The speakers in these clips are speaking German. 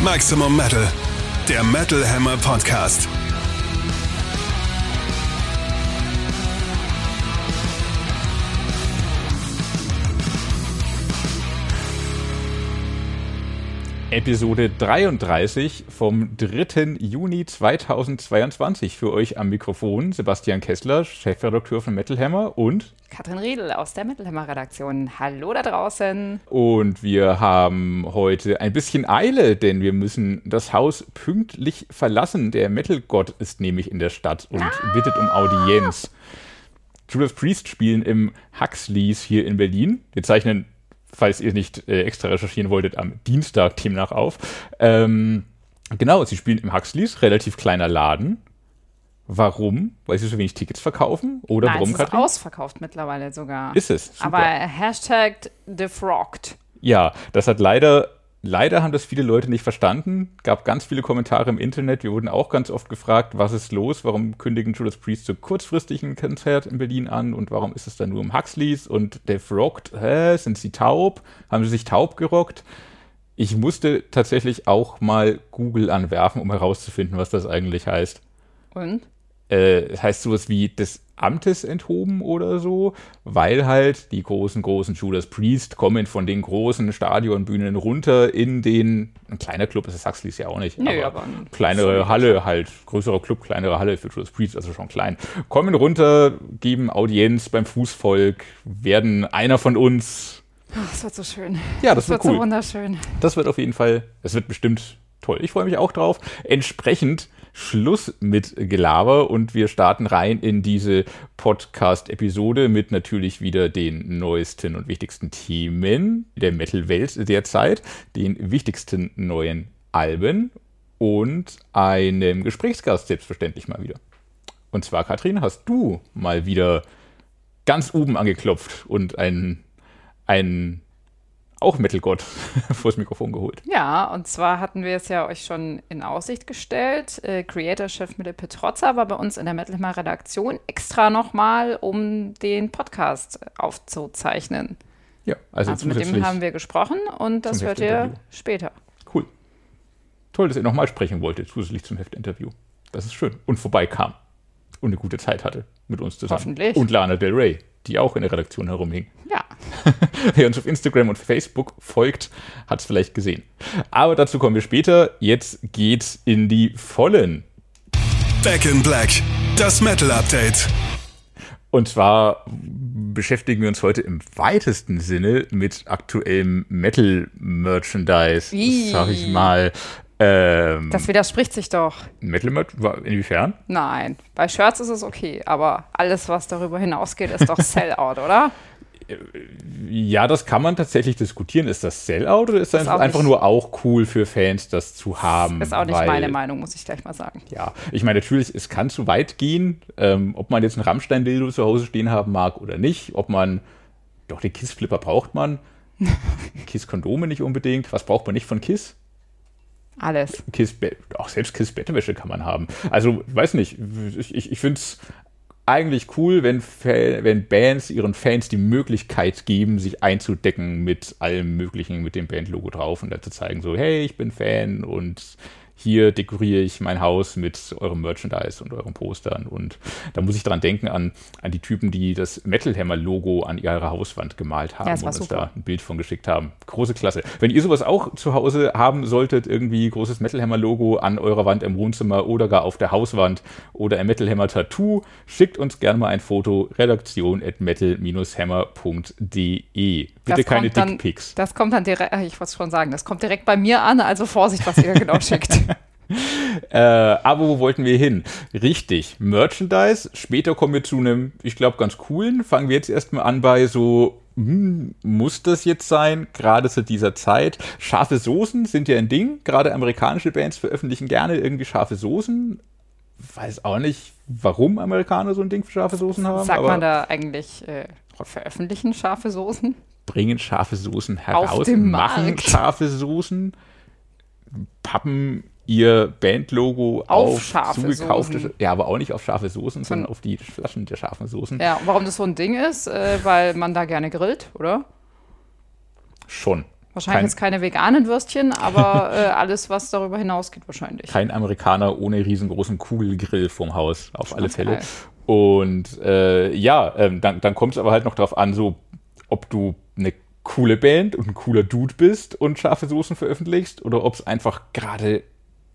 Maximum Metal, der Metal Hammer Podcast. Episode 33 vom 3. Juni 2022. Für euch am Mikrofon Sebastian Kessler, Chefredakteur von Metal Hammer und Katrin Riedel aus der Metal Hammer Redaktion. Hallo da draußen. Und wir haben heute ein bisschen Eile, denn wir müssen das Haus pünktlich verlassen. Der Metal-Gott ist nämlich in der Stadt und ah. bittet um Audienz. Judas Priest spielen im Huxleys hier in Berlin. Wir zeichnen falls ihr nicht äh, extra recherchieren wolltet, am Dienstag demnach auf. Ähm, genau, sie spielen im Huxleys, relativ kleiner Laden. Warum? Weil sie so wenig Tickets verkaufen? Oder Nein, warum, es ist Katrin? ausverkauft mittlerweile sogar. Ist es? Super. Aber Hashtag defrocked. Ja, das hat leider Leider haben das viele Leute nicht verstanden. Gab ganz viele Kommentare im Internet. Wir wurden auch ganz oft gefragt, was ist los? Warum kündigen Judas Priest so kurzfristig ein Konzert in Berlin an? Und warum ist es dann nur im Huxleys? Und Dave rockt, hä, sind sie taub? Haben sie sich taub gerockt? Ich musste tatsächlich auch mal Google anwerfen, um herauszufinden, was das eigentlich heißt. Und? Äh, heißt sowas wie des Amtes enthoben oder so, weil halt die großen, großen Judas Priest kommen von den großen Stadionbühnen runter in den, ein kleiner Club ist das Huxleys ja auch nicht, nee, aber, aber kleinere Halle halt, größerer Club, kleinere Halle für Judas Priest, also schon klein, kommen runter, geben Audienz beim Fußvolk, werden einer von uns. Ach, das wird so schön. Ja, das, das wird, wird cool. so wunderschön. Das wird auf jeden Fall, es wird bestimmt toll. Ich freue mich auch drauf. Entsprechend Schluss mit Gelaber und wir starten rein in diese Podcast-Episode mit natürlich wieder den neuesten und wichtigsten Themen der Metal-Welt derzeit, den wichtigsten neuen Alben und einem Gesprächsgast selbstverständlich mal wieder. Und zwar, Katrin, hast du mal wieder ganz oben angeklopft und einen, einen auch Metal-Gott vors Mikrofon geholt. Ja, und zwar hatten wir es ja euch schon in Aussicht gestellt. Äh, Creator-Chef Mille Petrozza war bei uns in der Metal Hammer Redaktion extra nochmal, um den Podcast aufzuzeichnen. Ja, also, also mit dem haben wir gesprochen und das hört ihr später. Cool. Toll, dass ihr nochmal sprechen wolltet, zusätzlich zum Heftinterview. Das ist schön. Und vorbeikam und eine gute Zeit hatte mit uns zusammen. Hoffentlich. Und Lana Del Rey, die auch in der Redaktion herumhing. Ja. Wer uns auf Instagram und Facebook folgt, hat es vielleicht gesehen. Aber dazu kommen wir später. Jetzt geht's in die Vollen. Back in Black, das Metal Update. Und zwar beschäftigen wir uns heute im weitesten Sinne mit aktuellem Metal-Merchandise, sag ich mal. Ähm, das widerspricht sich doch. Merch, inwiefern? Nein, bei Shirts ist es okay, aber alles, was darüber hinausgeht, ist doch Sellout, oder? Ja, das kann man tatsächlich diskutieren. Ist das Sellout oder ist das, das einfach nur auch cool für Fans, das zu haben? Das ist auch nicht weil, meine Meinung, muss ich gleich mal sagen. Ja, ich meine, natürlich, es kann zu weit gehen, ähm, ob man jetzt ein Rammstein-Dildo zu Hause stehen haben mag oder nicht, ob man, doch, den Kiss-Flipper braucht man, Kiss-Kondome nicht unbedingt. Was braucht man nicht von Kiss? Alles. Kiss, auch selbst Kiss-Bettwäsche kann man haben. Also, weiß nicht, ich, ich, ich finde es eigentlich cool, wenn, wenn Bands ihren Fans die Möglichkeit geben, sich einzudecken mit allem Möglichen, mit dem Bandlogo drauf und dann zu zeigen, so, hey, ich bin Fan und hier dekoriere ich mein Haus mit eurem Merchandise und euren Postern. Und da muss ich dran denken an, an die Typen, die das Metal Hammer Logo an ihrer Hauswand gemalt haben ja, und uns super. da ein Bild von geschickt haben. Große Klasse. Wenn ihr sowas auch zu Hause haben solltet, irgendwie großes Metal Hammer Logo an eurer Wand im Wohnzimmer oder gar auf der Hauswand oder ein Metal Hammer Tattoo, schickt uns gerne mal ein Foto. Redaktion at metal-hammer.de. Bitte das keine Dickpics. Das kommt dann direkt, ich wollte schon sagen, das kommt direkt bei mir an, also Vorsicht, was ihr genau schickt. äh, aber wo wollten wir hin? Richtig, Merchandise. Später kommen wir zu einem, ich glaube, ganz coolen. Fangen wir jetzt erstmal an bei so, hm, muss das jetzt sein? Gerade zu dieser Zeit. Scharfe Soßen sind ja ein Ding. Gerade amerikanische Bands veröffentlichen gerne irgendwie scharfe Soßen. Weiß auch nicht, warum Amerikaner so ein Ding für scharfe Soßen haben. Sagt man da eigentlich äh, veröffentlichen scharfe Soßen? Bringen scharfe Soßen heraus, machen scharfe Soßen, pappen ihr Bandlogo auf, auf scharfe zugekaufte, Soßen. ja, aber auch nicht auf scharfe Soßen, sondern auf die Flaschen der scharfen Soßen. Ja, warum das so ein Ding ist, äh, weil man da gerne grillt, oder? Schon. Wahrscheinlich Kein- jetzt keine veganen Würstchen, aber äh, alles, was darüber hinausgeht, wahrscheinlich. Kein Amerikaner ohne riesengroßen Kugelgrill vorm Haus, auf alle Fälle. geil. Und äh, ja, ähm, dann, dann kommt es aber halt noch drauf an, so ob du eine coole Band und ein cooler Dude bist und scharfe Soßen veröffentlichst oder ob es einfach gerade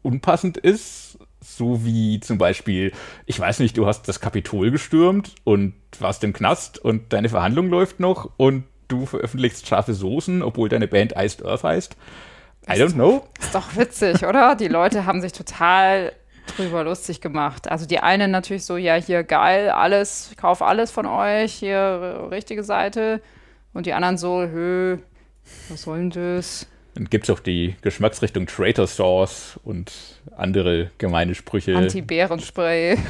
unpassend ist. So wie zum Beispiel, ich weiß nicht, du hast das Kapitol gestürmt und warst im Knast und deine Verhandlung läuft noch und du veröffentlichst scharfe Soßen, obwohl deine Band Iced Earth heißt. I don't know. Ist doch witzig, oder? Die Leute haben sich total drüber lustig gemacht. Also die einen natürlich so, ja, hier geil, alles, ich kaufe alles von euch, hier äh, richtige Seite. Und die anderen so, hö, was soll denn das? Dann gibt es auch die Geschmacksrichtung Traitor Sauce und andere gemeine Sprüche, Anti-Bärenspray.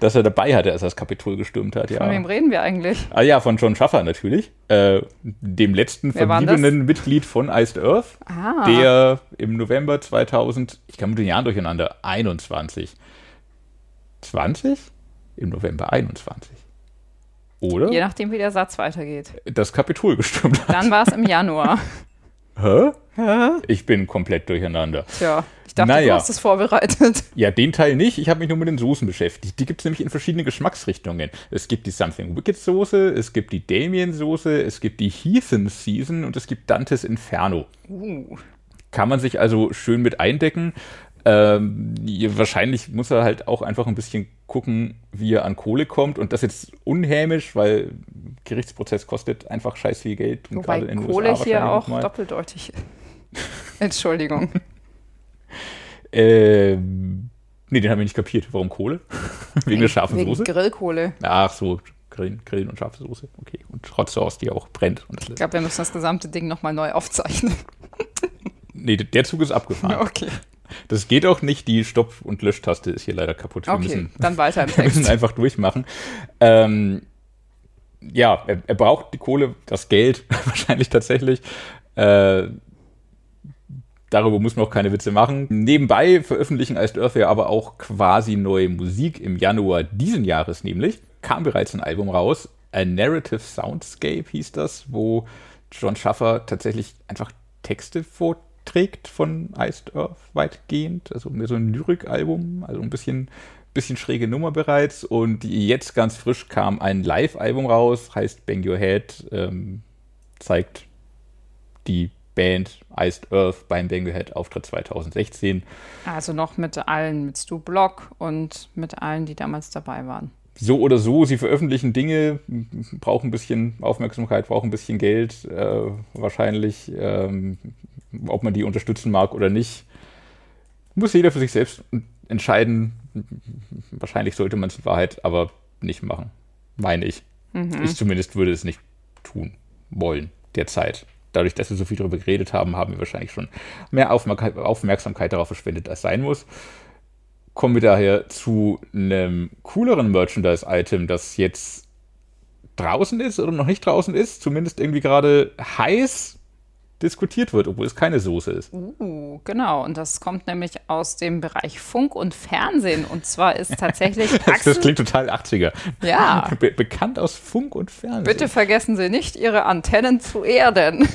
dass er dabei hatte, als er das Kapitol gestürmt hat. Von wem Ja. reden wir eigentlich? Ah ja, von John Schaffer natürlich, äh, dem letzten Wer verbliebenen Mitglied von Iced Earth, Ah, der im November 2000, ich kam mit den Jahren durcheinander, 21. 20? Im November 21. Oder? je nachdem, wie der Satz weitergeht. Das Kapitol gestürmt hat. Dann war es im Januar. Hä? Ich bin komplett durcheinander. Tja, ich dachte, Naja. du hast es vorbereitet. Ja, den Teil nicht. Ich habe mich nur mit den Soßen beschäftigt. Die gibt es nämlich in verschiedenen Geschmacksrichtungen. Es gibt die Something Wicked Soße, es gibt die Damien Soße, es gibt die Heathen Season und es gibt Dantes Inferno. Uh, Kann man sich also schön mit eindecken. Ähm, wahrscheinlich muss er halt auch einfach ein bisschen gucken, wie er an Kohle kommt. Und das jetzt unhämisch, weil Gerichtsprozess kostet einfach scheiß viel Geld. Und wobei gerade in Kohle USA hier auch mal. doppeldeutig. Entschuldigung. Ähm, nee, den haben wir nicht kapiert. Warum Kohle? Wegen der scharfen Wegen Soße? Grillkohle. Ach so, Grillen, Grillen und scharfe Soße. Okay. Und Hot Sauce, die auch brennt. Ich glaube, wir müssen das gesamte Ding nochmal neu aufzeichnen. nee, der Zug ist abgefahren. Okay. Das geht auch nicht. Die Stopp- und Löschtaste ist hier leider kaputt. Wir Okay, müssen, dann weiter im wir müssen Text. einfach durchmachen. Ähm, ja, er, er braucht die Kohle, das Geld wahrscheinlich tatsächlich. Äh, darüber muss man auch keine Witze machen. Nebenbei veröffentlichen Iced Earth ja aber auch quasi neue Musik im Januar diesen Jahres nämlich. Kam bereits ein Album raus. A Narrative Soundscape hieß das, wo John Schaffer tatsächlich einfach Texte vorträgt von Iced Earth weitgehend. Also mehr so ein Lyrikalbum, also ein bisschen, bisschen schräge Nummer bereits. Und jetzt ganz frisch kam ein Live-Album raus, heißt Bang Your Head, ähm, zeigt die Band Iced Earth beim Bang Your Head Auftritt 2016. Also noch mit allen, mit Stu Block und mit allen, die damals dabei waren. so oder so, sie veröffentlichen Dinge, brauchen ein bisschen Aufmerksamkeit, brauchen ein bisschen Geld, äh, wahrscheinlich, ähm, ob man die unterstützen mag oder nicht, muss jeder für sich selbst entscheiden. Wahrscheinlich sollte man es in Wahrheit aber nicht machen, meine ich. Ich zumindest würde es nicht tun wollen derzeit. Dadurch, dass wir so viel darüber geredet haben, haben wir wahrscheinlich schon mehr Aufmerk Aufmerksamkeit darauf verschwendet, als sein muss kommen wir daher zu einem cooleren Merchandise-Item, das jetzt draußen ist oder noch nicht draußen ist, zumindest irgendwie gerade heiß diskutiert wird, obwohl es keine Soße ist. Uh, genau. Und das kommt nämlich aus dem Bereich Funk und Fernsehen. Und zwar ist tatsächlich Axel. das klingt total 80er. Ja. Be bekannt aus Funk und Fernsehen. Bitte vergessen Sie nicht, Ihre Antennen zu erden.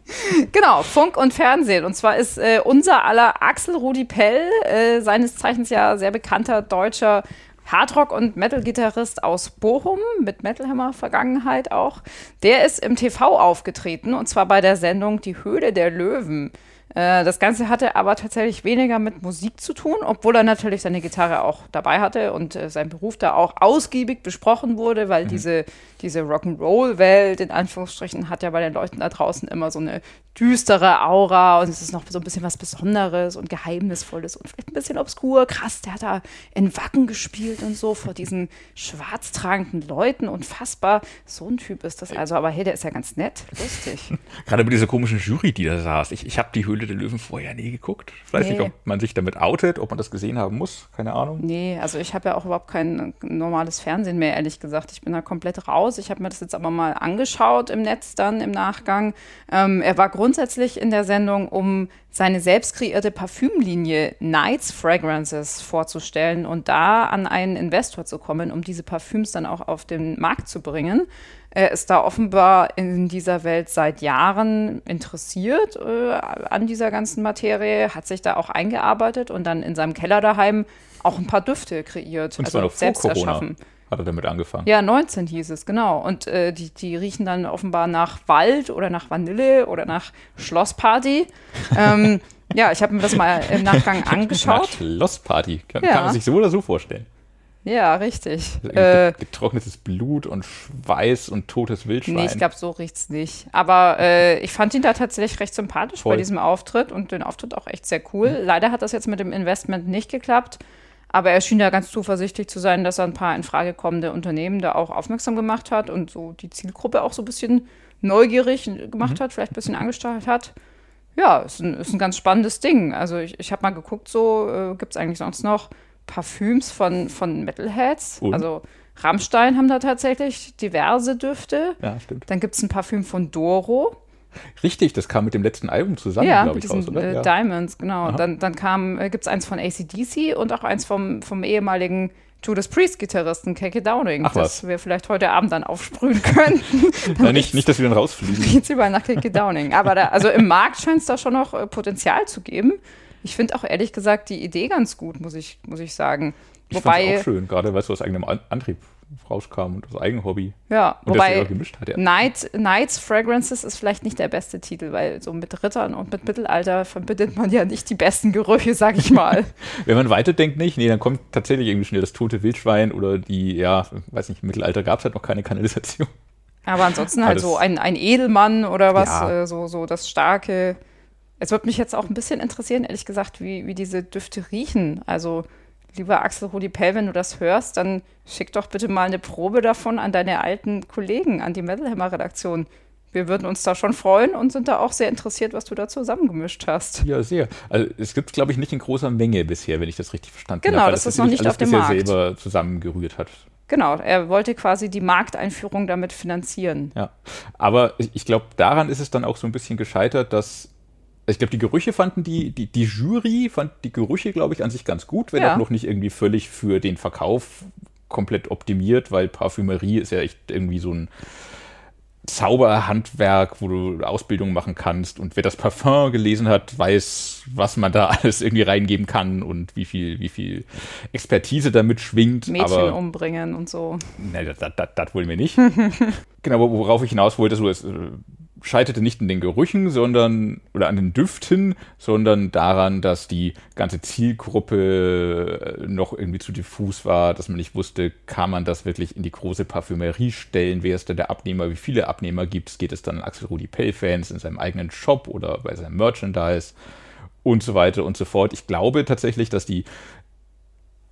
genau, Funk und Fernsehen. Und zwar ist äh, unser aller Axel Rudi Pell, äh, seines Zeichens ja sehr bekannter deutscher Hardrock- und Metal-Gitarrist aus Bochum, mit Metalhammer-Vergangenheit auch. Der ist im TV aufgetreten und zwar bei der Sendung Die Höhle der Löwen. Äh, Das Ganze hatte aber tatsächlich weniger mit Musik zu tun, obwohl er natürlich seine Gitarre auch dabei hatte und äh, sein Beruf da auch ausgiebig besprochen wurde, weil diese, diese Rock'n'Roll-Welt in Anführungsstrichen hat ja bei den Leuten da draußen immer so eine düstere Aura und es ist noch so ein bisschen was Besonderes und Geheimnisvolles und vielleicht ein bisschen obskur. Krass, der hat da in Wacken gespielt und so vor diesen schwarz tragenden Leuten. Unfassbar. So ein Typ ist das also. Aber hey, der ist ja ganz nett. Lustig. Gerade mit dieser komischen Jury, die da saß. Ich, ich habe die Höhle Höhle der Löwen vorher nie geguckt. Ich weiß Nee. nicht, ob man sich damit outet, ob man das gesehen haben muss. Keine Ahnung. Nee, also ich habe ja auch überhaupt kein normales Fernsehen mehr, ehrlich gesagt. Ich bin da komplett raus. Ich habe mir das jetzt aber mal angeschaut im Netz dann im Nachgang. Ähm, er war grundsätzlich in der Sendung, um seine selbst kreierte Parfümlinie Nights Fragrances vorzustellen und da an einen Investor zu kommen, um diese Parfüms dann auch auf den Markt zu bringen. Er ist da offenbar in dieser Welt seit Jahren interessiert äh, an dieser ganzen Materie, hat sich da auch eingearbeitet und dann in seinem Keller daheim auch ein paar Düfte kreiert, Und also zwar noch vor selbst Corona erschaffen. hat er damit angefangen. Ja, 19 hieß es, genau. Und äh, die, die riechen dann offenbar nach Wald oder nach Vanille oder nach Schlossparty. ähm, ja, ich habe mir das mal im Nachgang Nach angeschaut. Schlossparty. Kann, Ja. kann man sich so oder so vorstellen. Ja, richtig. Äh, getrocknetes Blut und Schweiß und totes Wildschwein. Nee, ich glaube, so riecht's nicht. Aber äh, ich fand ihn da tatsächlich recht sympathisch Voll. bei diesem Auftritt und den Auftritt auch echt sehr cool. Leider hat das jetzt mit dem Investment nicht geklappt. Aber er schien da ganz zuversichtlich zu sein, dass er ein paar in Frage kommende Unternehmen da auch aufmerksam gemacht hat und so die Zielgruppe auch so ein bisschen neugierig gemacht hat, vielleicht ein bisschen angestachelt hat. Ja, ist ein, ist ein ganz spannendes Ding. Also ich, ich habe mal geguckt, so äh, gibt es eigentlich sonst noch Parfüms von, von Metalheads. Und? Also Rammstein haben da tatsächlich diverse Düfte. ja, stimmt. Dann gibt es ein Parfüm von Doro. Richtig, das kam mit dem letzten Album zusammen, ja, glaube ich, diesen raus, oder? äh, ja. Diamonds, genau. Aha. Dann, dann kam, äh, gibt es eins von ACDC und auch eins vom, vom ehemaligen Judas Priest-Gitarristen Keke Downing, Ach was. das wir vielleicht heute Abend dann aufsprühen könnten. Ja, nicht, nicht, dass wir dann rausfliegen. Jetzt überall nach Keke Downing. Aber da, also im Markt scheint es da schon noch äh, Potenzial zu geben. Ich finde auch ehrlich gesagt die Idee ganz gut, muss ich, muss ich sagen. Ich Wobei, auch schön, gerade weil es aus eigenem An Antrieb rauskam und aus eigenem Hobby. ja, Und wobei gemischt hat. Ja. Night, Knights Fragrances ist vielleicht nicht der beste Titel, weil so mit Rittern und mit Mittelalter verbindet man ja nicht die besten Gerüche, sag ich mal. Wenn man weiterdenkt nicht, nee, dann kommt tatsächlich irgendwie schnell das tote Wildschwein oder die, ja, weiß nicht, im Mittelalter gab es halt noch keine Kanalisation. Aber ansonsten halt Alles- so ein, ein Edelmann oder was, Ja. äh, so, so das starke. Es würde mich jetzt auch ein bisschen interessieren, ehrlich gesagt, wie, wie diese Düfte riechen. Also, lieber Axel Rudi Pell, wenn du das hörst, dann schick doch bitte mal eine Probe davon an deine alten Kollegen, an die Metal Hammer Redaktion. Wir würden uns da schon freuen und sind da auch sehr interessiert, was du da zusammengemischt hast. Ja, sehr. Also es gibt glaube ich, nicht in großer Menge bisher, wenn ich das richtig verstanden Genau, habe. weil das ist noch nicht alles auf dem Markt. selber zusammengerührt hat. Genau, er wollte quasi die Markteinführung damit finanzieren. Ja. Aber ich, ich glaube, daran ist es dann auch so ein bisschen gescheitert, dass ich glaube, die Gerüche fanden die, die, die Jury fand die Gerüche, glaube ich, an sich ganz gut, wenn Ja. auch noch nicht irgendwie völlig für den Verkauf komplett optimiert, weil Parfümerie ist ja echt irgendwie so ein Zauberhandwerk, wo du Ausbildung machen kannst. Und wer das Parfum gelesen hat, weiß, was man da alles irgendwie reingeben kann und wie viel, wie viel Expertise damit schwingt. Mädchen Aber umbringen und so. Nein, das, das, das, das wollen wir nicht. genau, worauf ich hinaus wollte, so es äh, scheiterte nicht in den Gerüchen, sondern oder an den Düften, sondern daran, dass die ganze Zielgruppe äh, noch irgendwie zu diffus war, dass man nicht wusste, kann man das wirklich in die große Parfümerie stellen, wer ist denn der Abnehmer, wie viele Abnehmer gibt es, geht es dann an Axel Rudi Pell-Fans in seinem eigenen Shop oder bei seinem Merchandise? Und so weiter und so fort. Ich glaube tatsächlich, dass die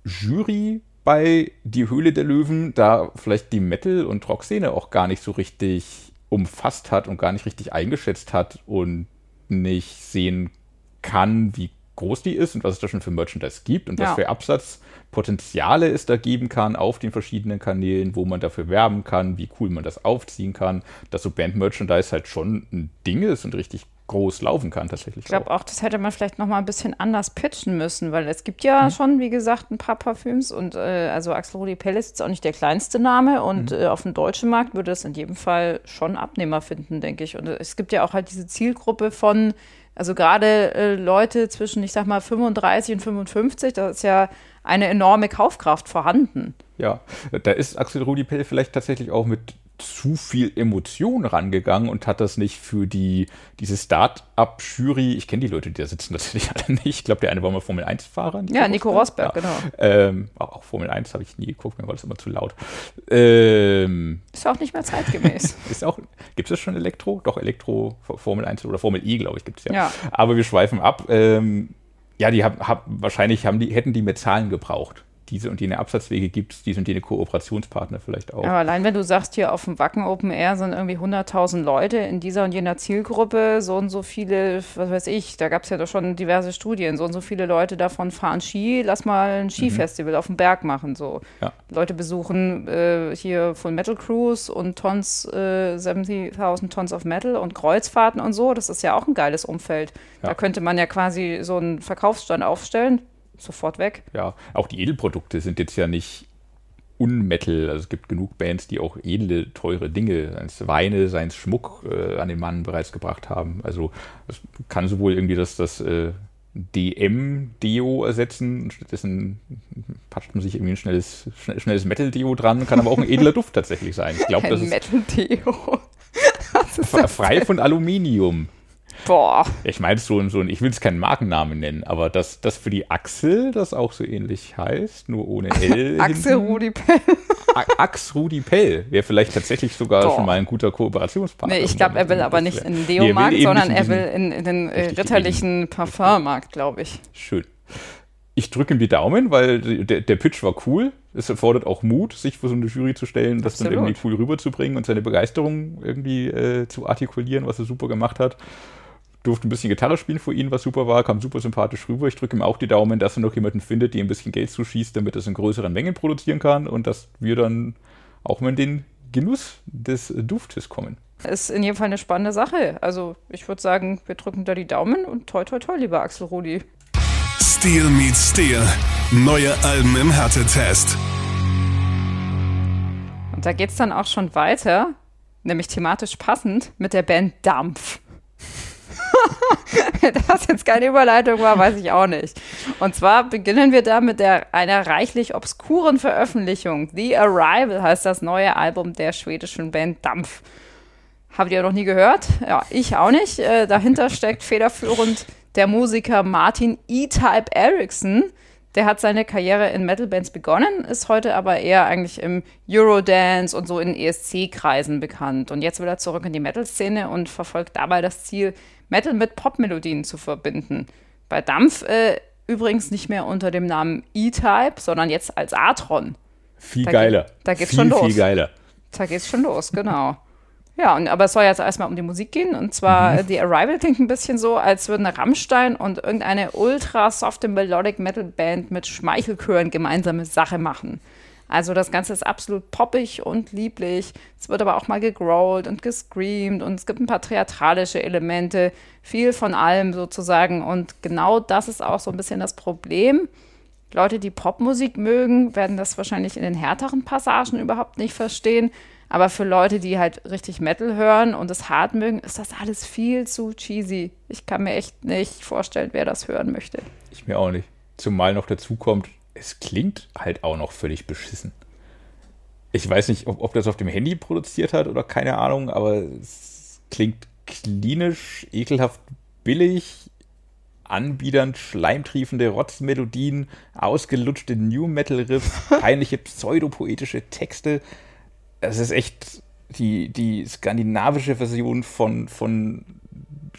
Jury bei Die Höhle der Löwen da vielleicht die Metal- und Rockszene auch gar nicht so richtig umfasst hat und gar nicht richtig eingeschätzt hat und nicht sehen kann, wie groß die ist und was es da schon für Merchandise gibt und Ja. was für Absatzpotenziale es da geben kann auf den verschiedenen Kanälen, wo man dafür werben kann, wie cool man das aufziehen kann, dass so Band-Merchandise halt schon ein Ding ist und richtig groß laufen kann tatsächlich. Ich glaube auch, das hätte man vielleicht noch mal ein bisschen anders pitchen müssen, weil es gibt ja schon, wie gesagt, ein paar Parfüms und äh, also Axel Rudi Pell ist jetzt auch nicht der kleinste Name und äh, auf dem deutschen Markt würde es in jedem Fall schon Abnehmer finden, denke ich. Und äh, es gibt ja auch halt diese Zielgruppe von, also gerade äh, Leute zwischen, ich sag mal, 35 und 55, da ist ja eine enorme Kaufkraft vorhanden. Ja, da ist Axel Rudi Pell vielleicht tatsächlich auch mit zu viel Emotion rangegangen und hat das nicht für die diese Start-up-Jury, ich kenne die Leute, die da sitzen tatsächlich alle nicht. Ich glaube, der eine war mal Formel 1-Fahrer. Ja, Nico Rosberg, genau. Ähm, auch, auch Formel 1 habe ich nie geguckt, mir war das immer zu laut. Ähm, Ist auch nicht mehr zeitgemäß. ist auch, gibt es schon Elektro? Doch, Elektro, Formel 1 oder Formel E, glaube ich, gibt es ja. Ja. Aber wir schweifen ab. Ähm, ja, die haben, hab, wahrscheinlich haben die, hätten die mehr Zahlen gebraucht, diese und jene Absatzwege gibt, diese und jene Kooperationspartner vielleicht auch. Aber allein wenn du sagst, hier auf dem Wacken Open Air sind irgendwie 100.000 Leute in dieser und jener Zielgruppe, so und so viele, was weiß ich, da gab es ja doch schon diverse Studien, so und so viele Leute davon fahren Ski, lass mal ein Skifestival mhm. auf dem Berg machen, so. Ja. Leute besuchen äh, hier von Metal Cruise und Tons, äh, 70.000 Tons of Metal und Kreuzfahrten und so, das ist ja auch ein geiles Umfeld. Ja. Da könnte man ja quasi so einen Verkaufsstand aufstellen, sofort weg. Ja, auch die Edelprodukte sind jetzt ja nicht Unmetal. Also es gibt genug Bands, die auch edle, teure Dinge, seien es Weine, seien es Schmuck äh, an den Mann bereits gebracht haben. Also es kann sowohl irgendwie das, das äh, DM-Deo ersetzen. Stattdessen patscht man sich irgendwie ein schnelles, schnelles Metal-Deo dran. Kann aber auch ein edler Duft tatsächlich sein. Ich glaube, das ist Metal-Deo. frei von Aluminium. Boah. Ich meine, so, so ich will es keinen Markennamen nennen, aber das, das für die Axel, das auch so ähnlich heißt, nur ohne L. Axel Rudi Pell. Ax Rudi Pell wäre vielleicht tatsächlich sogar Boah. schon mal ein guter Kooperationspartner. Nee, ich glaube, er will aber nicht in den Deo-Markt, nee, sondern er will in, in den äh, ritterlichen Parfummarkt, glaube ich. Schön. Ich drücke ihm die Daumen, weil der, der Pitch war cool. Es erfordert auch Mut, sich vor so eine Jury zu stellen, das Absolut. dann irgendwie cool rüberzubringen und seine Begeisterung irgendwie äh, zu artikulieren, was er super gemacht hat durfte ein bisschen Gitarre spielen vor ihm, was super war, kam super sympathisch rüber. Ich drücke ihm auch die Daumen, dass er noch jemanden findet, der ein bisschen Geld zuschießt, damit er es in größeren Mengen produzieren kann und dass wir dann auch mal in den Genuss des Duftes kommen. Ist in jedem Fall eine spannende Sache. Also ich würde sagen, wir drücken da die Daumen und toi toi toi, lieber Axel Rudi. Steel meets Steel. Neue Alben im Härtetest. Und da geht es dann auch schon weiter, nämlich thematisch passend, mit der Band Dampf. das jetzt keine Überleitung war, weiß ich auch nicht. Und zwar beginnen wir da mit der, einer reichlich obskuren Veröffentlichung. The Arrival heißt das neue Album der schwedischen Band Dampf. Habt ihr noch nie gehört? Ja, ich auch nicht. Äh, dahinter steckt federführend der Musiker Martin E-Type Erickson. Der hat seine Karriere in Metal-Bands begonnen, ist heute aber eher eigentlich im Eurodance und so in ESC-Kreisen bekannt. Und jetzt will er zurück in die Metal-Szene und verfolgt dabei das Ziel, Metal mit Popmelodien zu verbinden. Bei Dampf äh, übrigens nicht mehr unter dem Namen E-Type, sondern jetzt als Atron. Viel da geiler. Geht, da geht's viel, schon los. Viel geiler. Da geht's schon los, genau. Ja, und, aber es soll jetzt erstmal um die Musik gehen. Und zwar, mhm. The Arrival klingt ein bisschen so, als würden Rammstein und irgendeine ultra softe Melodic Metal Band mit Schmeichelchören gemeinsame Sache machen. Also das Ganze ist absolut poppig und lieblich. Es wird aber auch mal gegrowlt und gescreamt und es gibt ein paar theatralische Elemente, viel von allem sozusagen. Und genau das ist auch so ein bisschen das Problem. Leute, die Popmusik mögen, werden das wahrscheinlich in den härteren Passagen überhaupt nicht verstehen. Aber für Leute, die halt richtig Metal hören und es hart mögen, ist das alles viel zu cheesy. Ich kann mir echt nicht vorstellen, wer das hören möchte. Ich mir auch nicht. Zumal noch dazu kommt, es klingt halt auch noch völlig beschissen. Ich weiß nicht, ob, ob das auf dem Handy produziert hat oder keine Ahnung, aber es klingt klinisch, ekelhaft billig, anbiedernd, schleimtriefende Rotzmelodien, ausgelutschte New Metal Riffs, peinliche pseudopoetische Texte. Es ist echt die, die skandinavische Version von, von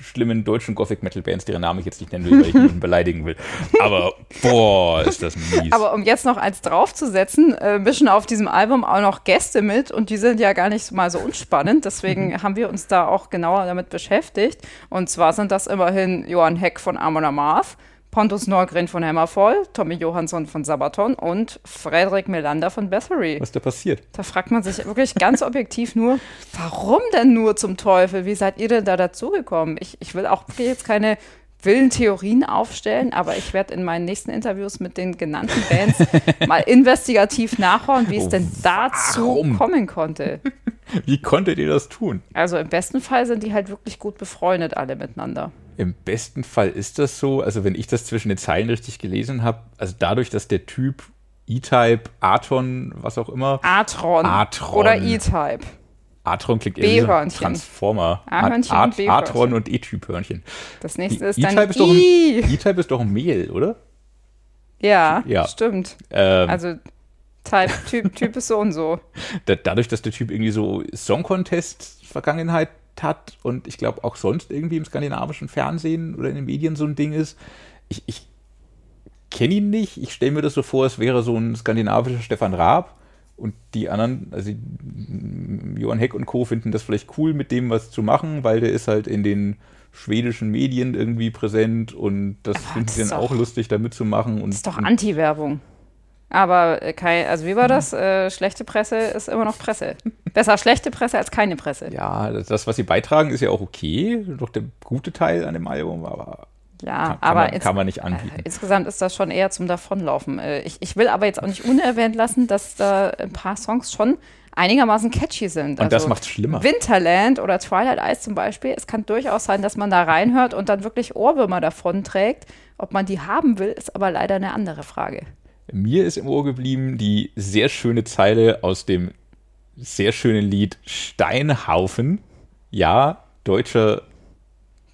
schlimmen deutschen Gothic Metal Bands, deren Namen ich jetzt nicht nennen will, weil ich niemanden beleidigen will. Aber boah, ist das mies. Aber um jetzt noch eins draufzusetzen, äh, mischen auf diesem Album auch noch Gäste mit und die sind ja gar nicht mal so unspannend. Deswegen mhm. haben wir uns da auch genauer damit beschäftigt. Und zwar sind das immerhin Johann Heck von Amon Amarth, Pontus Norgren von Hammerfall, Tommy Johansson von Sabaton und Frederik Melander von Bathory. Was ist da passiert? Da fragt man sich wirklich ganz objektiv nur, warum denn nur zum Teufel? Wie seid ihr denn da dazugekommen? Ich, ich will auch jetzt keine willen Theorien aufstellen, aber ich werde in meinen nächsten Interviews mit den genannten Bands mal investigativ nachhören, wie es oh, denn dazu warum? kommen konnte. Wie konntet ihr das tun? Also im besten Fall sind die halt wirklich gut befreundet alle miteinander. Im besten Fall ist das so. Also, wenn ich das zwischen den Zeilen richtig gelesen habe, also dadurch, dass der Typ E-Type, Aton, was auch immer. Atron. Atron. Oder E-Type. Atron klingt eher wie Transformer. A-Hörnchen At und Atron und E-Typ-Hörnchen. Das nächste ist dann E-Type ist, doch ein, E-Type ist doch ein Mehl, oder? Ja, ja. stimmt. Ähm, also Type, typ, typ ist so und so. dadurch, dass der Typ irgendwie so Song Contest Vergangenheit hat und ich glaube auch sonst irgendwie im skandinavischen Fernsehen oder in den Medien so ein Ding ist. Ich, ich kenne ihn nicht. Ich stelle mir das so vor, es wäre so ein skandinavischer Stefan Raab. Und die anderen, also Johann Heck und Co. finden das vielleicht cool, mit dem was zu machen, weil der ist halt in den schwedischen Medien irgendwie präsent und das Aber finden sie dann auch lustig, da mitzumachen. Und, Das ist doch Anti-Werbung. Aber äh, kein, also wie war das? Äh, schlechte Presse ist immer noch Presse. Besser schlechte Presse als keine Presse. ja, das- was sie beitragen, ist ja auch okay. Doch der gute Teil an dem Album, aber Ja, kann, kann, aber man, kann man nicht anbieten. Äh, Insgesamt ist das schon eher zum Davonlaufen. Äh, Ich, ich will aber jetzt auch nicht unerwähnt lassen, dass da ein paar Songs schon einigermaßen catchy sind. Und das macht's schlimmer. Winterland oder Twilight Eyes zum Beispiel. Es kann durchaus sein, dass man da reinhört und dann wirklich Ohrwürmer davonträgt. Ob man die haben will, ist aber leider eine andere Frage. Mir ist im Ohr geblieben die sehr schöne Zeile aus dem sehr schönen Lied Steinhaufen. Ja, deutscher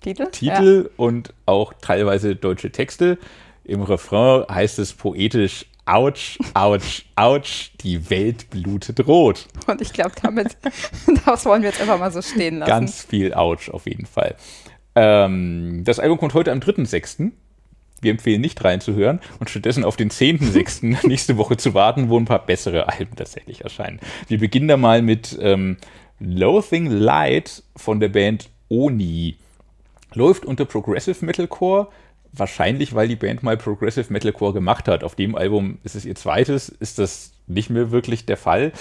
Titel? Titel und auch teilweise deutsche Texte. Im Refrain heißt es poetisch Autsch, Autsch, Autsch, die Welt blutet rot. Ja. Und ich glaube, damit, das wollen wir jetzt einfach mal so stehen lassen. Ganz viel Autsch auf jeden Fall. Ähm, das Album kommt heute am 3.6. Wir empfehlen nicht reinzuhören und stattdessen auf den 10.6. nächste Woche zu warten, wo ein paar bessere Alben tatsächlich erscheinen. Wir beginnen da mal mit ähm, Loathing Light von der Band Oni. Läuft unter Progressive Metalcore, wahrscheinlich weil die Band mal Progressive Metalcore gemacht hat. Auf dem Album ist es ihr zweites, ist das nicht mehr wirklich der Fall.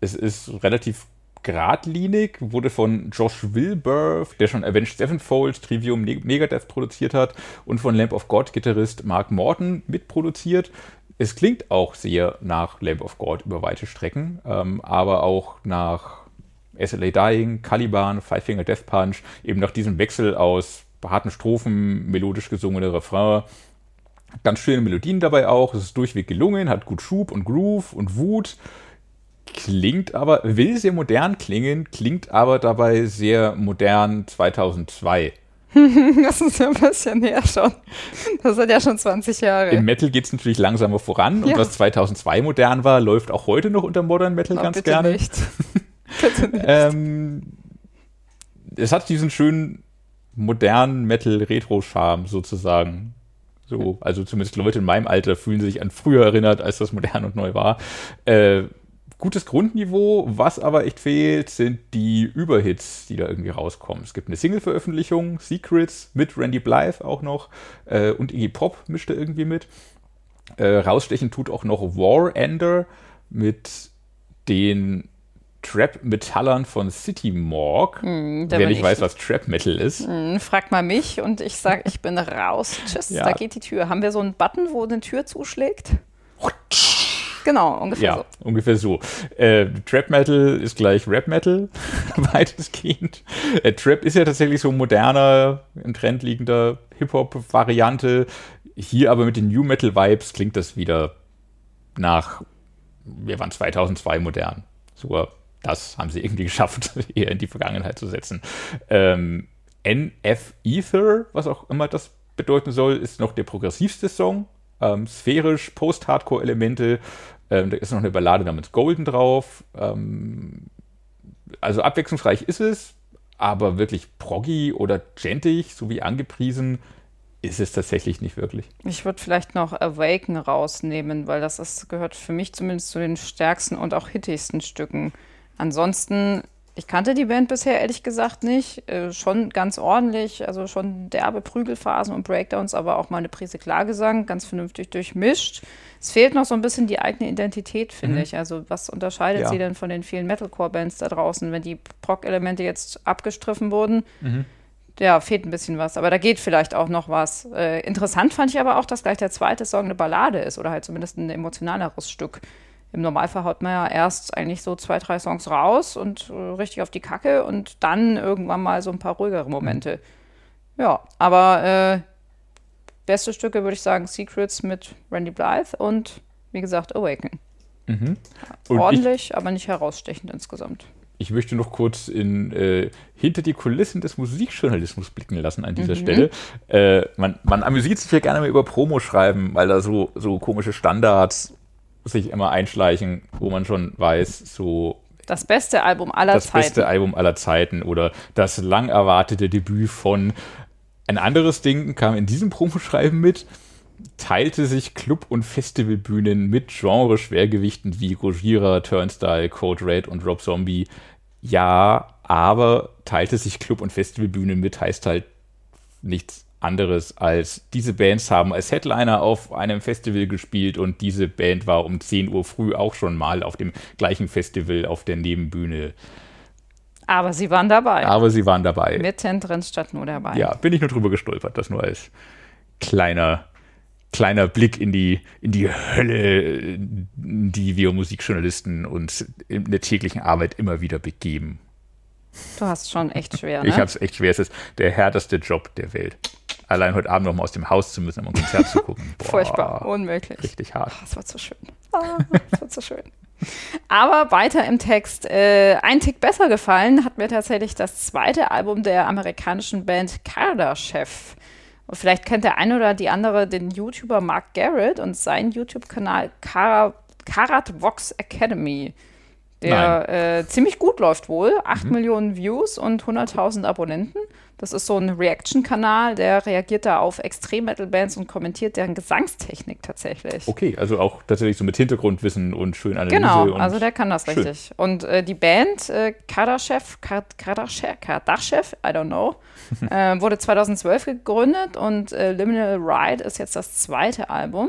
Es ist relativ geradlinig, wurde von Josh Wilbur, der schon Avenged Sevenfold, Trivium, Ne- Megadeth produziert hat und von Lamp of God Gitarrist Mark Morton mitproduziert. Es klingt auch sehr nach Lamp of God über weite Strecken, ähm, aber auch nach SLA Dying, Caliban, Five Finger Death Punch, eben nach diesem Wechsel aus harten Strophen, melodisch gesungene Refrain. Ganz schöne Melodien dabei auch. Es ist durchweg gelungen, hat gut Schub und Groove und Wut. Klingt aber, will sehr modern klingen, klingt aber dabei sehr modern 2002. Das ist ja ein bisschen näher schon. Das sind ja schon 20 Jahre. Im Metal geht es natürlich langsamer voran und Ja. was 2002 modern war, läuft auch heute noch unter Modern Metal Oh, ganz bitte gerne. nicht. bitte nicht. Ähm, es hat diesen schönen modernen Metal-Retro-Charme sozusagen. So, also zumindest Leute in meinem Alter fühlen sich an früher erinnert, als das modern und neu war. Äh, gutes Grundniveau, was aber echt fehlt, sind die Überhits, die da irgendwie rauskommen. Es gibt eine Single-Veröffentlichung, Secrets, mit Randy Blythe auch noch äh, und Iggy Pop mischt da irgendwie mit. Äh, rausstechen tut auch noch War Ender mit den Trap-Metallern von City Morgue. Da Wer nicht ich- weiß, was Trap-Metal ist. Hm, Frag mal mich und ich sag, ich bin raus. Tschüss, Ja. da geht die Tür. Haben wir so einen Button, wo eine Tür zuschlägt? Genau, ungefähr Ja, so. ungefähr so. Äh, Trap Metal ist gleich Rap Metal, weitestgehend. Äh, Trap ist ja tatsächlich so ein moderner, im Trend liegender Hip-Hop-Variante. Hier aber mit den New Metal Vibes klingt das wieder nach, wir waren 2002 modern. Sogar das haben sie irgendwie geschafft, eher in die Vergangenheit zu setzen. Ähm, NF Ether, was auch immer das bedeuten soll, ist noch der progressivste Song. Ähm, sphärisch, Post-Hardcore-Elemente. Ähm, da ist noch eine Ballade namens Golden drauf. Ähm, also abwechslungsreich ist es, aber wirklich proggy oder gentig, so wie angepriesen, ist es tatsächlich nicht wirklich. Ich würde vielleicht noch Awaken rausnehmen, weil das ist, gehört für mich zumindest zu den stärksten und auch hittigsten Stücken. Ansonsten, ich kannte die Band bisher ehrlich gesagt nicht. Äh, schon ganz ordentlich, also schon derbe Prügelphasen und Breakdowns, aber auch mal eine Prise Klagesang, ganz vernünftig durchmischt. Es fehlt noch so ein bisschen die eigene Identität, finde ich. Also, was unterscheidet Ja. sie denn von den vielen Metalcore-Bands da draußen, wenn die Prog-Elemente jetzt abgestriffen wurden? Ja, fehlt ein bisschen was, aber da geht vielleicht auch noch was. Äh, interessant fand ich aber auch, dass gleich der zweite Song eine Ballade ist oder halt zumindest ein emotionaleres Stück. Im Normalfall haut man ja erst eigentlich so zwei, drei Songs raus und äh, richtig auf die Kacke und dann irgendwann mal so ein paar ruhigere Momente. Ja, aber äh, beste Stücke würde ich sagen Secrets mit Randy Blythe und wie gesagt Awaken. Ich, Ordentlich, aber nicht herausstechend insgesamt. ich möchte noch kurz in, äh, hinter die Kulissen des Musikjournalismus blicken lassen an dieser Stelle. Äh, man, man amüsiert sich ja gerne mal über Promo schreiben, weil da so, so komische Standards sich immer einschleichen, wo man schon weiß, so Das beste Album aller das Zeiten. beste Album aller Zeiten oder das lang erwartete Debüt von. Ein anderes Ding kam in diesem Promoschreiben mit. teilte sich Club- und Festivalbühnen mit Genre-Schwergewichten wie Gojira, Turnstile, Code Red und Rob Zombie. Ja, aber teilte sich Club- und Festivalbühnen mit, heißt halt nichts anderes als diese Bands haben als Headliner auf einem Festival gespielt und diese Band war um 10 Uhr früh auch schon mal auf dem gleichen Festival auf der Nebenbühne. Aber sie waren dabei. Aber sie waren dabei. Mittendrin statt nur dabei. Ja, bin ich nur drüber gestolpert, das nur als kleiner, kleiner Blick in die, in die Hölle, die wir Musikjournalisten uns in der täglichen Arbeit immer wieder begeben. Du hast schon echt schwer, ne? Ich habe es echt schwer. Es ist der härteste Job der Welt. Allein heute Abend noch mal aus dem Haus zu müssen, um ein Konzert zu gucken. Boah, Furchtbar, unmöglich. Richtig hart. Oh, das wird so schön. Ah, das wird so schön. Aber weiter im Text. Äh, ein Tick besser gefallen hat mir tatsächlich das zweite Album der amerikanischen Band Chef. Und vielleicht kennt der eine oder die andere den YouTuber Mark Garrett und seinen YouTube-Kanal Karat Vox Academy der äh, ziemlich gut läuft wohl. 8 mhm. Millionen Views und 100.000 Abonnenten. Das ist so ein Reaction-Kanal, der reagiert da auf Extrem-Metal-Bands und kommentiert deren Gesangstechnik tatsächlich. Okay, also auch tatsächlich so mit Hintergrundwissen und schön Analyse. Genau, also der kann das schön. richtig. Und äh, die Band äh, Kardashev, Kardashev, Kardashev, I don't know, äh, wurde 2012 gegründet und äh, Liminal Ride ist jetzt das zweite Album.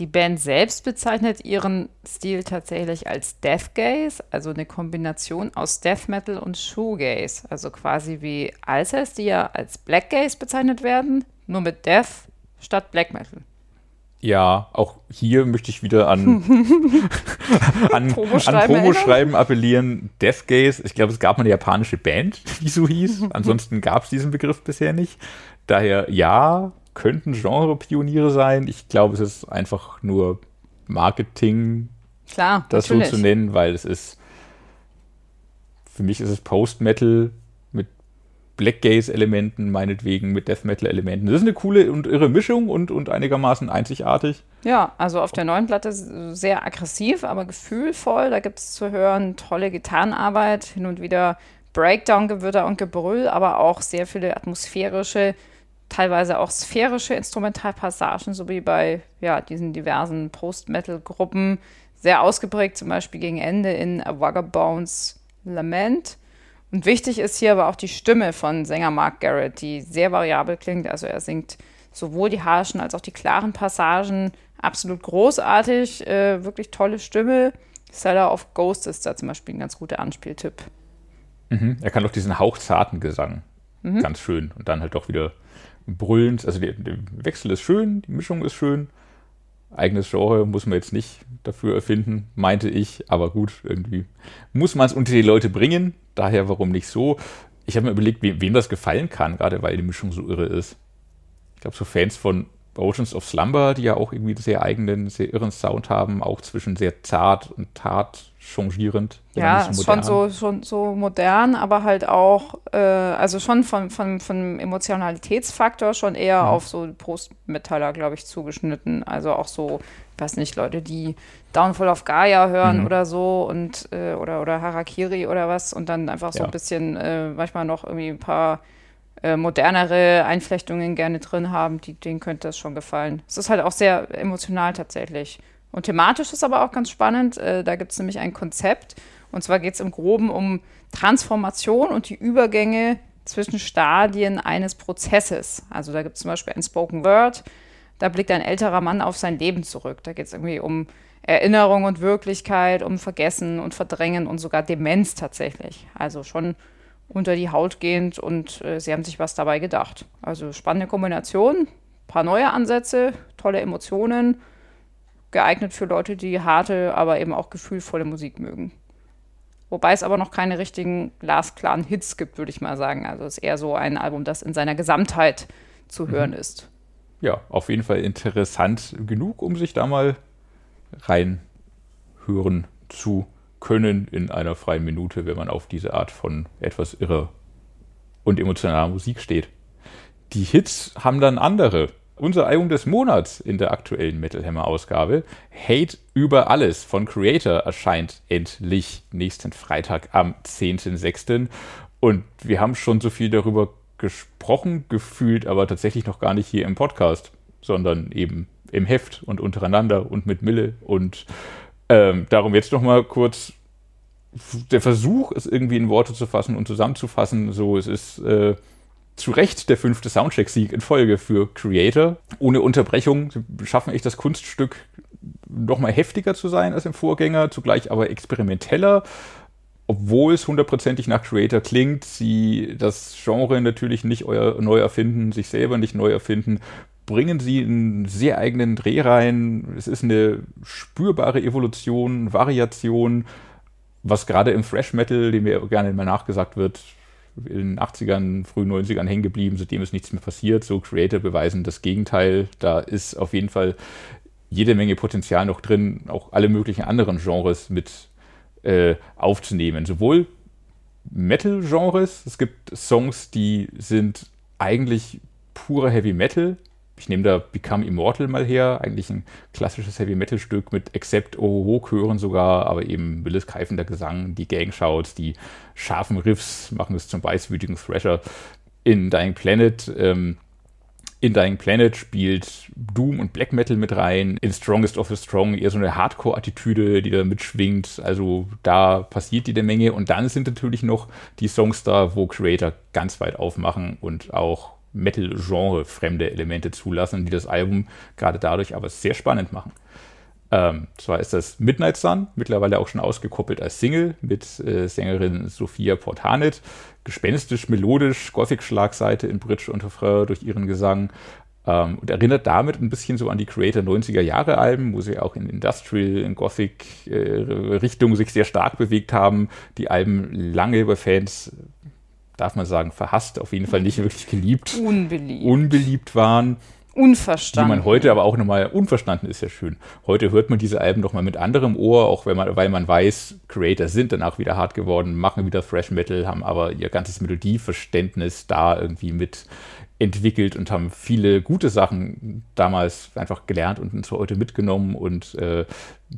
Die Band selbst bezeichnet ihren Stil tatsächlich als Death Gaze, also eine Kombination aus Death Metal und Shoegaze, also quasi wie Alcest, die ja als Black Gaze bezeichnet werden, nur mit Death statt Black Metal. Ja, auch hier möchte ich wieder an, an, Promoschreiben, an Promoschreiben appellieren. Death Gaze, ich glaube, es gab mal eine japanische Band, die so hieß. Ansonsten gab es diesen Begriff bisher nicht. Daher ja, könnten Genre-Pioniere sein. Ich glaube, es ist einfach nur Marketing, Klar, das natürlich. so zu nennen, weil es ist, für mich ist es Post-Metal mit Black Gaze-Elementen, meinetwegen mit Death Metal-Elementen. Das ist eine coole und irre Mischung und, und einigermaßen einzigartig. Ja, also auf der neuen Platte sehr aggressiv, aber gefühlvoll. Da gibt es zu hören tolle Gitarrenarbeit, hin und wieder Breakdown-Gewürter und Gebrüll, aber auch sehr viele atmosphärische teilweise auch sphärische Instrumentalpassagen, so wie bei ja, diesen diversen Post-Metal-Gruppen, sehr ausgeprägt, zum Beispiel gegen Ende in A Vagabond's Lament. Und wichtig ist hier aber auch die Stimme von Sänger Mark Garrett, die sehr variabel klingt. Also er singt sowohl die harschen als auch die klaren Passagen absolut großartig, äh, wirklich tolle Stimme. Seller of Ghost ist da zum Beispiel ein ganz guter Anspieltipp. Mhm. Er kann auch diesen hauchzarten Gesang. Mhm. Ganz schön. Und dann halt doch wieder brüllend. Also der, der, Wechsel ist schön, die Mischung ist schön. Eigenes Genre muss man jetzt nicht dafür erfinden, meinte ich. Aber gut, irgendwie muss man es unter die Leute bringen. Daher, warum nicht so? Ich habe mir überlegt, wem, wem das gefallen kann, gerade weil die Mischung so irre ist. Ich glaube, so Fans von Oceans of Slumber, die ja auch irgendwie einen sehr eigenen, sehr irren Sound haben, auch zwischen sehr zart und hart changierend. Ja, so schon so, schon so modern, aber halt auch, äh, also schon von, von, von Emotionalitätsfaktor schon eher mhm. auf so Post-Metaller, glaube ich, zugeschnitten. Also auch so, ich weiß nicht, Leute, die Downfall of Gaia hören mhm. oder so und äh, oder, oder Harakiri oder was und dann einfach so ja. ein bisschen äh, manchmal noch irgendwie ein paar äh, modernere Einflechtungen gerne drin haben, die, denen könnte das schon gefallen. Es ist halt auch sehr emotional tatsächlich. Und thematisch ist aber auch ganz spannend. Äh, da gibt es nämlich ein Konzept. Und zwar geht es im Groben um Transformation und die Übergänge zwischen Stadien eines Prozesses. Also da gibt es zum Beispiel ein Spoken Word. Da blickt ein älterer Mann auf sein Leben zurück. Da geht es irgendwie um Erinnerung und Wirklichkeit, um Vergessen und Verdrängen und sogar Demenz tatsächlich. Also schon unter die Haut gehend und äh, sie haben sich was dabei gedacht. Also spannende Kombination, paar neue Ansätze, tolle Emotionen geeignet für Leute, die harte, aber eben auch gefühlvolle Musik mögen. Wobei es aber noch keine richtigen glasklaren Hits gibt, würde ich mal sagen. Also es ist eher so ein Album, das in seiner Gesamtheit zu mhm. hören ist. Ja, auf jeden Fall interessant genug, um sich da mal reinhören zu können in einer freien Minute, wenn man auf diese Art von etwas irre und emotionaler Musik steht. Die Hits haben dann andere unser Album des Monats in der aktuellen Metal Hammer Ausgabe. Hate über alles von Creator erscheint endlich nächsten Freitag am 10.06. Und wir haben schon so viel darüber gesprochen, gefühlt, aber tatsächlich noch gar nicht hier im Podcast. sondern eben im Heft und untereinander und mit Mille. Und ähm, darum jetzt noch mal kurz der Versuch, es irgendwie in Worte zu fassen und zusammenzufassen. So, es ist äh, zu Recht der fünfte Soundcheck-Sieg in Folge für Creator. Ohne Unterbrechung schaffen echt das Kunststück noch mal heftiger zu sein als im Vorgänger, zugleich aber experimenteller obwohl es hundertprozentig nach Creator klingt, sie das Genre natürlich nicht neu erfinden, sich selber nicht neu erfinden, bringen sie einen sehr eigenen Dreh rein. Es ist eine spürbare Evolution, Variation, was gerade im Fresh Metal, dem mir gerne immer nachgesagt wird, in den 80ern, frühen 90ern hängen geblieben, seitdem ist nichts mehr passiert. So Creator beweisen das Gegenteil. Da ist auf jeden Fall jede Menge Potenzial noch drin, auch alle möglichen anderen Genres mit äh, aufzunehmen. Sowohl Metal-Genres, es gibt Songs, die sind eigentlich pure Heavy Metal. Ich nehme da Become Immortal mal her, eigentlich ein klassisches Heavy Metal Stück mit Except Oh Chören sogar, aber eben wildes keifender Gesang, die Gangshouts, die scharfen Riffs machen es zum weißwütigen Thrasher. In Dying Planet ähm, in Dying Planet spielt Doom und Black Metal mit rein. In Strongest of the Strong eher so eine Hardcore-Attitüde, die da mitschwingt. Also da passiert jede Menge. Und dann sind natürlich noch die Songs da, wo Creator ganz weit aufmachen und auch Metal-Genre fremde Elemente zulassen, die das Album gerade dadurch aber sehr spannend machen. Ähm, zwar ist das Midnight Sun, mittlerweile auch schon ausgekoppelt als Single mit äh, Sängerin Sophia Portanet. Gespenstisch, melodisch, Gothic-Schlagseite in Bridge und Refrain durch ihren Gesang. Ähm, und erinnert damit ein bisschen so an die Creator 90er Jahre Alben, wo sie auch in Industrial, in Gothic äh, Richtung sich sehr stark bewegt haben. Die Alben lange über Fans, darf man sagen, verhasst, auf jeden Fall nicht wirklich geliebt. Unbeliebt. Unbeliebt waren. Unverstanden. Wie man heute aber auch nochmal, unverstanden ist ja schön. Heute hört man diese Alben nochmal mit anderem Ohr, auch wenn man, weil man weiß, Creator sind danach wieder hart geworden, machen wieder Fresh Metal, haben aber ihr ganzes Melodieverständnis da irgendwie mit entwickelt und haben viele gute Sachen damals einfach gelernt und zu heute mitgenommen. Und äh,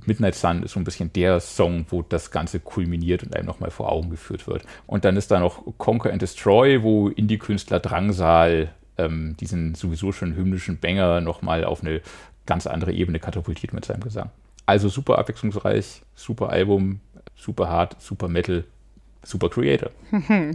Midnight Sun ist so ein bisschen der Song, wo das Ganze kulminiert und einem nochmal vor Augen geführt wird. Und dann ist da noch Conquer and Destroy, wo Indie-Künstler Drangsal ähm, diesen sowieso schon hymnischen Banger nochmal auf eine ganz andere Ebene katapultiert mit seinem Gesang. Also super abwechslungsreich, super Album, super hart, super Metal, super Creator.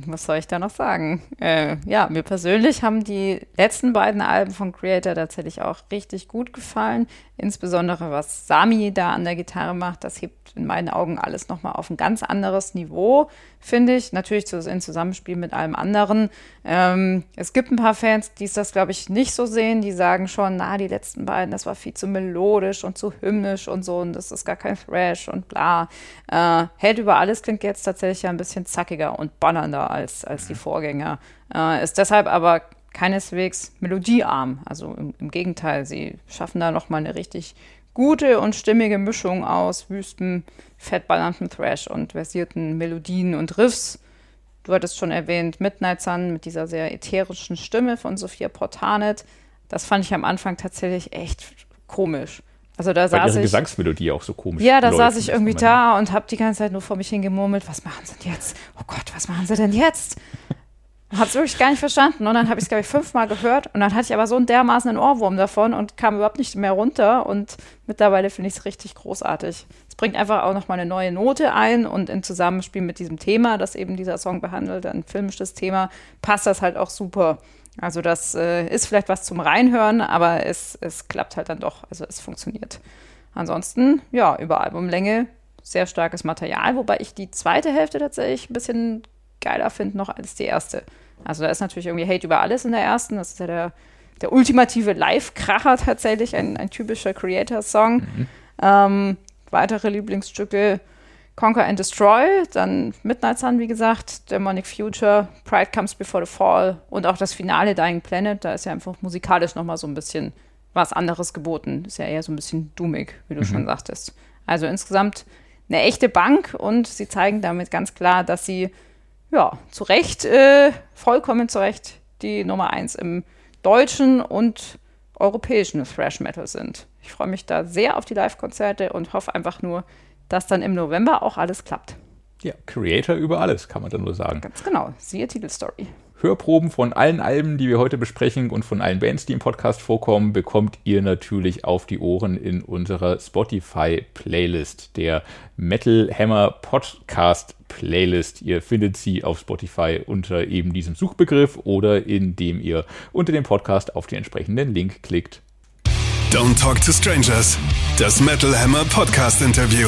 Was soll ich da noch sagen? Äh, ja, mir persönlich haben die letzten beiden Alben von Creator tatsächlich auch richtig gut gefallen. Insbesondere was Sami da an der Gitarre macht, das hebt in meinen Augen alles nochmal auf ein ganz anderes Niveau, finde ich. Natürlich in Zusammenspiel mit allem anderen. Ähm, es gibt ein paar Fans, die das, glaube ich, nicht so sehen. Die sagen schon, na, die letzten beiden, das war viel zu melodisch und zu hymnisch und so und das ist gar kein Thrash und bla. Äh, Held über alles klingt jetzt tatsächlich ja ein bisschen zackiger und bannernder als, als die Vorgänger. Äh, ist deshalb aber keineswegs melodiearm. Also im, im Gegenteil, sie schaffen da nochmal eine richtig gute und stimmige Mischung aus wüsten, fettballernden Thrash und versierten Melodien und Riffs. Du hattest schon erwähnt, Midnight Sun mit dieser sehr ätherischen Stimme von Sophia Portanet. Das fand ich am Anfang tatsächlich echt komisch. Also da Weil saß ihre ich. Gesangsmelodie auch so komisch. Ja, da saß ich irgendwie da und habe die ganze Zeit nur vor mich hingemurmelt, was machen sie denn jetzt? Oh Gott, was machen sie denn jetzt? Habe es wirklich gar nicht verstanden. Und dann habe ich es, glaube ich, fünfmal gehört. Und dann hatte ich aber so einen dermaßen einen Ohrwurm davon und kam überhaupt nicht mehr runter. Und mittlerweile finde ich es richtig großartig. Es bringt einfach auch nochmal eine neue Note ein. Und im Zusammenspiel mit diesem Thema, das eben dieser Song behandelt, ein filmisches Thema, passt das halt auch super. Also das äh, ist vielleicht was zum Reinhören, aber es, es klappt halt dann doch. Also es funktioniert. Ansonsten, ja, über Albumlänge sehr starkes Material, wobei ich die zweite Hälfte tatsächlich ein bisschen geiler finde noch als die erste. Also da ist natürlich irgendwie Hate über alles in der ersten. Das ist ja der, der ultimative Live-Kracher tatsächlich, ein, ein typischer Creator-Song. Mhm. Ähm, weitere Lieblingsstücke Conquer and Destroy, dann Midnight Sun, wie gesagt, Demonic Future, Pride Comes Before the Fall und auch das Finale Dying Planet. Da ist ja einfach musikalisch nochmal so ein bisschen was anderes geboten. Ist ja eher so ein bisschen doomig, wie du mhm. schon sagtest. Also insgesamt eine echte Bank und sie zeigen damit ganz klar, dass sie ja, zu Recht, äh, vollkommen zu Recht die Nummer eins im deutschen und europäischen Thrash Metal sind. Ich freue mich da sehr auf die Live-Konzerte und hoffe einfach nur, dass dann im November auch alles klappt. Ja, Creator über alles, kann man dann nur sagen. Ganz genau, siehe Titelstory. Hörproben von allen Alben, die wir heute besprechen und von allen Bands, die im Podcast vorkommen, bekommt ihr natürlich auf die Ohren in unserer Spotify-Playlist, der Metal Hammer Podcast Playlist. Ihr findet sie auf Spotify unter eben diesem Suchbegriff oder indem ihr unter dem Podcast auf den entsprechenden Link klickt. Don't Talk to Strangers, das Metal Hammer Podcast Interview.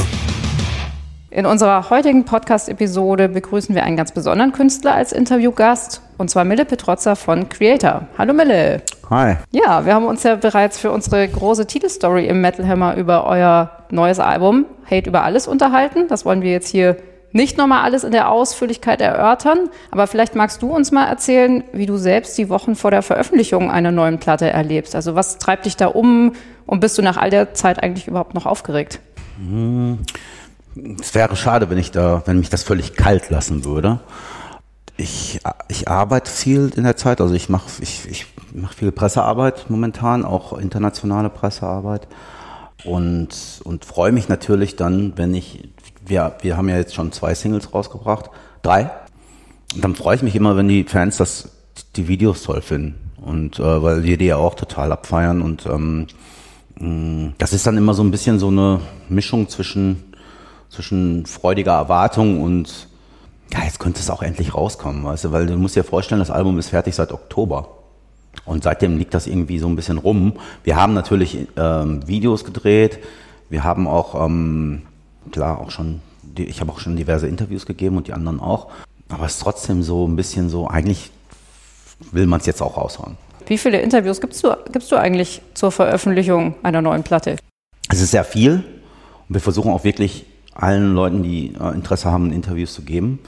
In unserer heutigen Podcast-Episode begrüßen wir einen ganz besonderen Künstler als Interviewgast, und zwar Mille Petrozza von Creator. Hallo Mille. Hi. Ja, wir haben uns ja bereits für unsere große Titelstory im Metal Hammer über euer neues Album Hate über alles unterhalten. Das wollen wir jetzt hier nicht nochmal alles in der Ausführlichkeit erörtern, aber vielleicht magst du uns mal erzählen, wie du selbst die Wochen vor der Veröffentlichung einer neuen Platte erlebst. Also was treibt dich da um und bist du nach all der Zeit eigentlich überhaupt noch aufgeregt? Es wäre schade, wenn ich da, wenn mich das völlig kalt lassen würde. Ich, ich arbeite viel in der Zeit, also ich mache ich, ich mach viel Pressearbeit momentan, auch internationale Pressearbeit. Und, und freue mich natürlich dann, wenn ich, wir, wir haben ja jetzt schon zwei Singles rausgebracht, drei. Und dann freue ich mich immer, wenn die Fans das, die Videos toll finden. Und äh, weil wir die ja auch total abfeiern. Und ähm, das ist dann immer so ein bisschen so eine Mischung zwischen zwischen freudiger Erwartung und ja, jetzt könnte es auch endlich rauskommen, weißt du, weil du musst dir vorstellen, das Album ist fertig seit Oktober. Und seitdem liegt das irgendwie so ein bisschen rum. Wir haben natürlich ähm, Videos gedreht, wir haben auch, ähm, klar, auch schon, ich habe auch schon diverse Interviews gegeben und die anderen auch. Aber es ist trotzdem so ein bisschen so, eigentlich will man es jetzt auch raushauen. Wie viele Interviews gibst du, gibst du eigentlich zur Veröffentlichung einer neuen Platte? Es ist sehr viel und wir versuchen auch wirklich allen Leuten, die äh, Interesse haben, Interviews zu geben.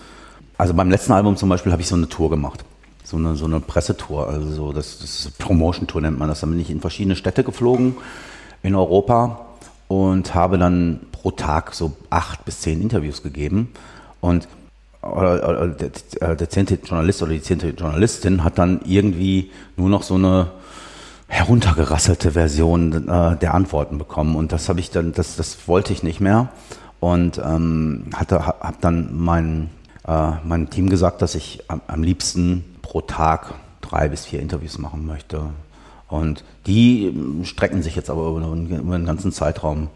Also beim letzten Album zum Beispiel habe ich so eine Tour gemacht. So eine, so eine Pressetour, also so das, das Promotion-Tour nennt man das. Da bin ich in verschiedene Städte geflogen in Europa und habe dann pro Tag so acht bis zehn Interviews gegeben. Und äh, der zehnte Journalist oder die zehnte Journalistin hat dann irgendwie nur noch so eine heruntergerasselte Version äh, der Antworten bekommen. Und das habe ich dann, das, das wollte ich nicht mehr und ähm, hatte, habe dann mein, äh, meinem Team gesagt, dass ich am, am liebsten pro Tag drei bis vier Interviews machen möchte. Und die ähm, strecken sich jetzt aber über einen, über ganzen Zeitraum.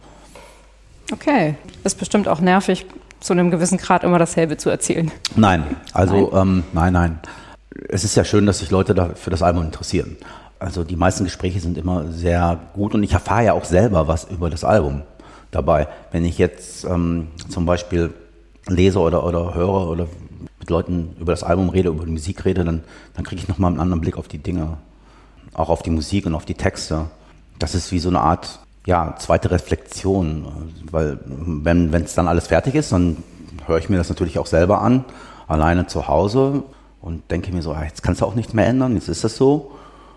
Okay, ist bestimmt auch nervig, zu einem gewissen Grad immer dasselbe zu erzählen. Nein, also nein, ähm, nein, nein. Es ist ja schön, dass sich Leute da für das Album interessieren. Also die meisten Gespräche sind immer sehr gut und ich erfahre ja auch selber was über das Album dabei. Wenn ich jetzt ähm, zum Beispiel lese oder, oder höre oder mit Leuten über das Album rede, über die Musik rede, dann, dann kriege ich nochmal einen anderen Blick auf die Dinge. Auch auf die Musik und auf die Texte. Das ist wie so eine Art ja, zweite Reflexion. Weil wenn es dann alles fertig ist, dann höre ich mir das natürlich auch selber an, alleine zu Hause und denke mir so, ah, jetzt kannst du auch nichts mehr ändern, jetzt ist das so.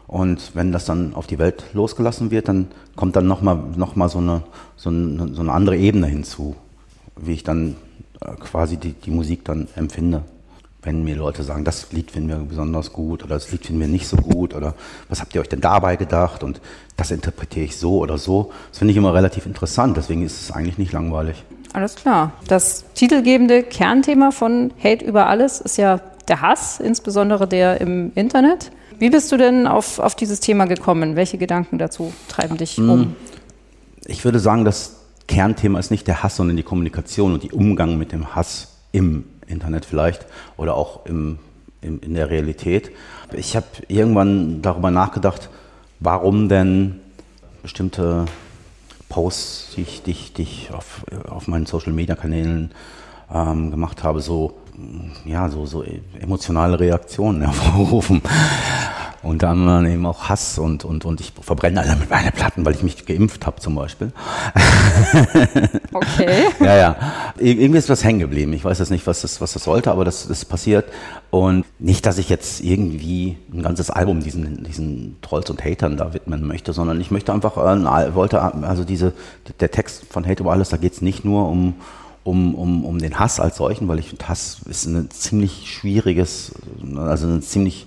Und wenn das dann auf die Welt losgelassen wird, dann kommt dann nochmal noch mal so, eine, so, eine, so eine andere Ebene hinzu, wie ich dann äh, quasi die, die Musik dann empfinde. Wenn mir Leute sagen, das Lied finden wir besonders gut oder das Lied finden wir nicht so gut oder was habt ihr euch denn dabei gedacht und das interpretiere ich so oder so. Das finde ich immer relativ interessant, deswegen ist es eigentlich nicht langweilig. Alles klar. Das titelgebende Kernthema von Hate über alles ist ja der Hass, insbesondere der im Internet. Wie bist du denn auf, auf dieses Thema gekommen? Welche Gedanken dazu treiben dich mm. um? Ich würde sagen, das Kernthema ist nicht der Hass, sondern die Kommunikation und die Umgang mit dem Hass im Internet vielleicht oder auch im, im in der Realität. Ich habe irgendwann darüber nachgedacht, warum denn bestimmte Posts, die ich, die ich, die ich auf, auf meinen Social-Media-Kanälen ähm, gemacht habe, so ja, so, so emotionale Reaktionen hervorrufen. Und dann eben auch Hass und, und, und ich verbrenne alle mit meinen Platten, weil ich mich geimpft habe zum Beispiel. Okay. ja, ja. Irgendwie ist was hängen geblieben. Ich weiß jetzt nicht, was das, was das sollte, aber das ist passiert. Und nicht, dass ich jetzt irgendwie ein ganzes Album diesen, diesen Trolls und Hatern da widmen möchte, sondern ich möchte einfach, äh, wollte, also diese, der Text von Hate über alles, da geht es nicht nur um, um, um, um den Hass als solchen, weil ich finde, Hass ist ein ziemlich schwieriges, also eine ziemlich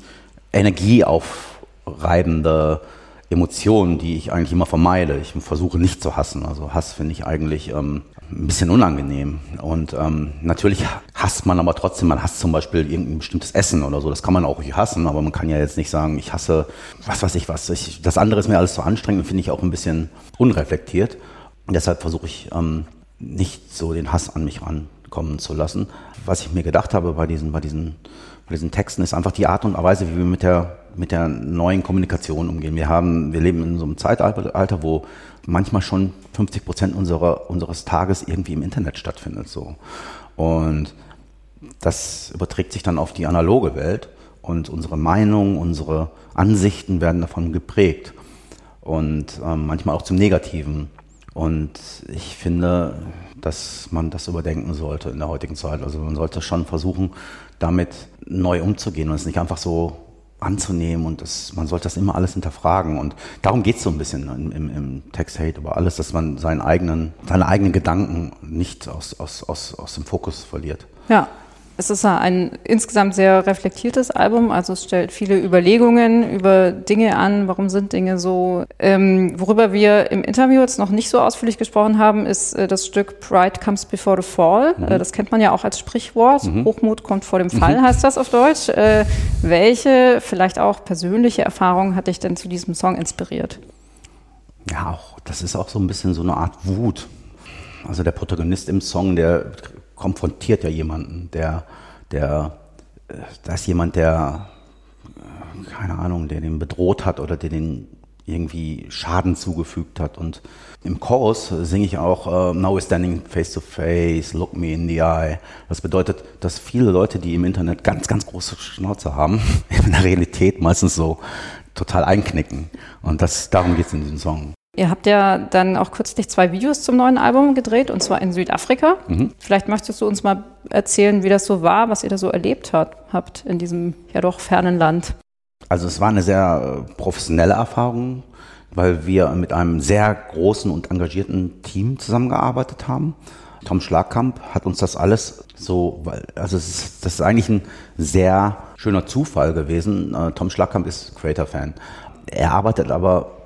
energieaufreibende Emotion, die ich eigentlich immer vermeide. Ich versuche nicht zu hassen. Also Hass finde ich eigentlich, ähm, ein bisschen unangenehm. Und ähm, natürlich hasst man aber trotzdem, man hasst zum Beispiel irgendein bestimmtes Essen oder so. Das kann man auch hassen, aber man kann ja jetzt nicht sagen, ich hasse, was weiß ich was. Ich, das andere ist mir alles zu anstrengend und finde ich auch ein bisschen unreflektiert. Und deshalb versuche ich ähm, nicht so den Hass an mich rankommen zu lassen. Was ich mir gedacht habe bei diesen, bei diesen, bei diesen Texten ist einfach die Art und Weise, wie wir mit der, mit der neuen Kommunikation umgehen. Wir haben, wir leben in so einem Zeitalter, wo manchmal schon 50 Prozent unserer, unseres Tages irgendwie im Internet stattfindet. So. Und das überträgt sich dann auf die analoge Welt und unsere Meinungen, unsere Ansichten werden davon geprägt und ähm, manchmal auch zum Negativen. Und ich finde, dass man das überdenken sollte in der heutigen Zeit. Also man sollte schon versuchen, damit neu umzugehen und es nicht einfach so anzunehmen und das, man sollte das immer alles hinterfragen. Und darum geht es so ein bisschen im, im, im Text Hate über alles, dass man seinen eigenen, seine eigenen Gedanken nicht aus, aus, aus, aus dem Fokus verliert. Ja, es ist ein insgesamt sehr reflektiertes Album, also es stellt viele Überlegungen über Dinge an, warum sind Dinge so. Ähm, worüber wir im Interview jetzt noch nicht so ausführlich gesprochen haben, ist äh, das Stück Pride Comes Before the Fall. Mhm. Äh, das kennt man ja auch als Sprichwort. Mhm. Hochmut kommt vor dem Fall, mhm. heißt das auf Deutsch. Äh, welche, vielleicht auch persönliche Erfahrungen hat dich denn zu diesem Song inspiriert? Ja, auch, das ist auch so ein bisschen so eine Art Wut. Also der Protagonist im Song, der konfrontiert ja jemanden, der, der, äh, da ist jemand, der, äh, keine Ahnung, der den bedroht hat oder der den irgendwie Schaden zugefügt hat. Und im Chorus singe ich auch uh, Now we're standing face to face, look me in the eye. Das bedeutet, dass viele Leute, die im Internet ganz, ganz große Schnauze haben, in der Realität meistens so total einknicken. Und das, darum geht es in diesem Song. Ihr habt ja dann auch kürzlich zwei Videos zum neuen Album gedreht, und zwar in Südafrika. Mhm. Vielleicht möchtest du uns mal erzählen, wie das so war, was ihr da so erlebt hat, habt in diesem ja doch fernen Land. Also es war eine sehr äh, professionelle Erfahrung, weil wir mit einem sehr großen und engagierten Team zusammengearbeitet haben. Tom Schlagkamp hat uns das alles so, also es ist, das ist eigentlich ein sehr schöner Zufall gewesen. Äh, Tom Schlagkamp ist Creator-Fan. Er arbeitet aber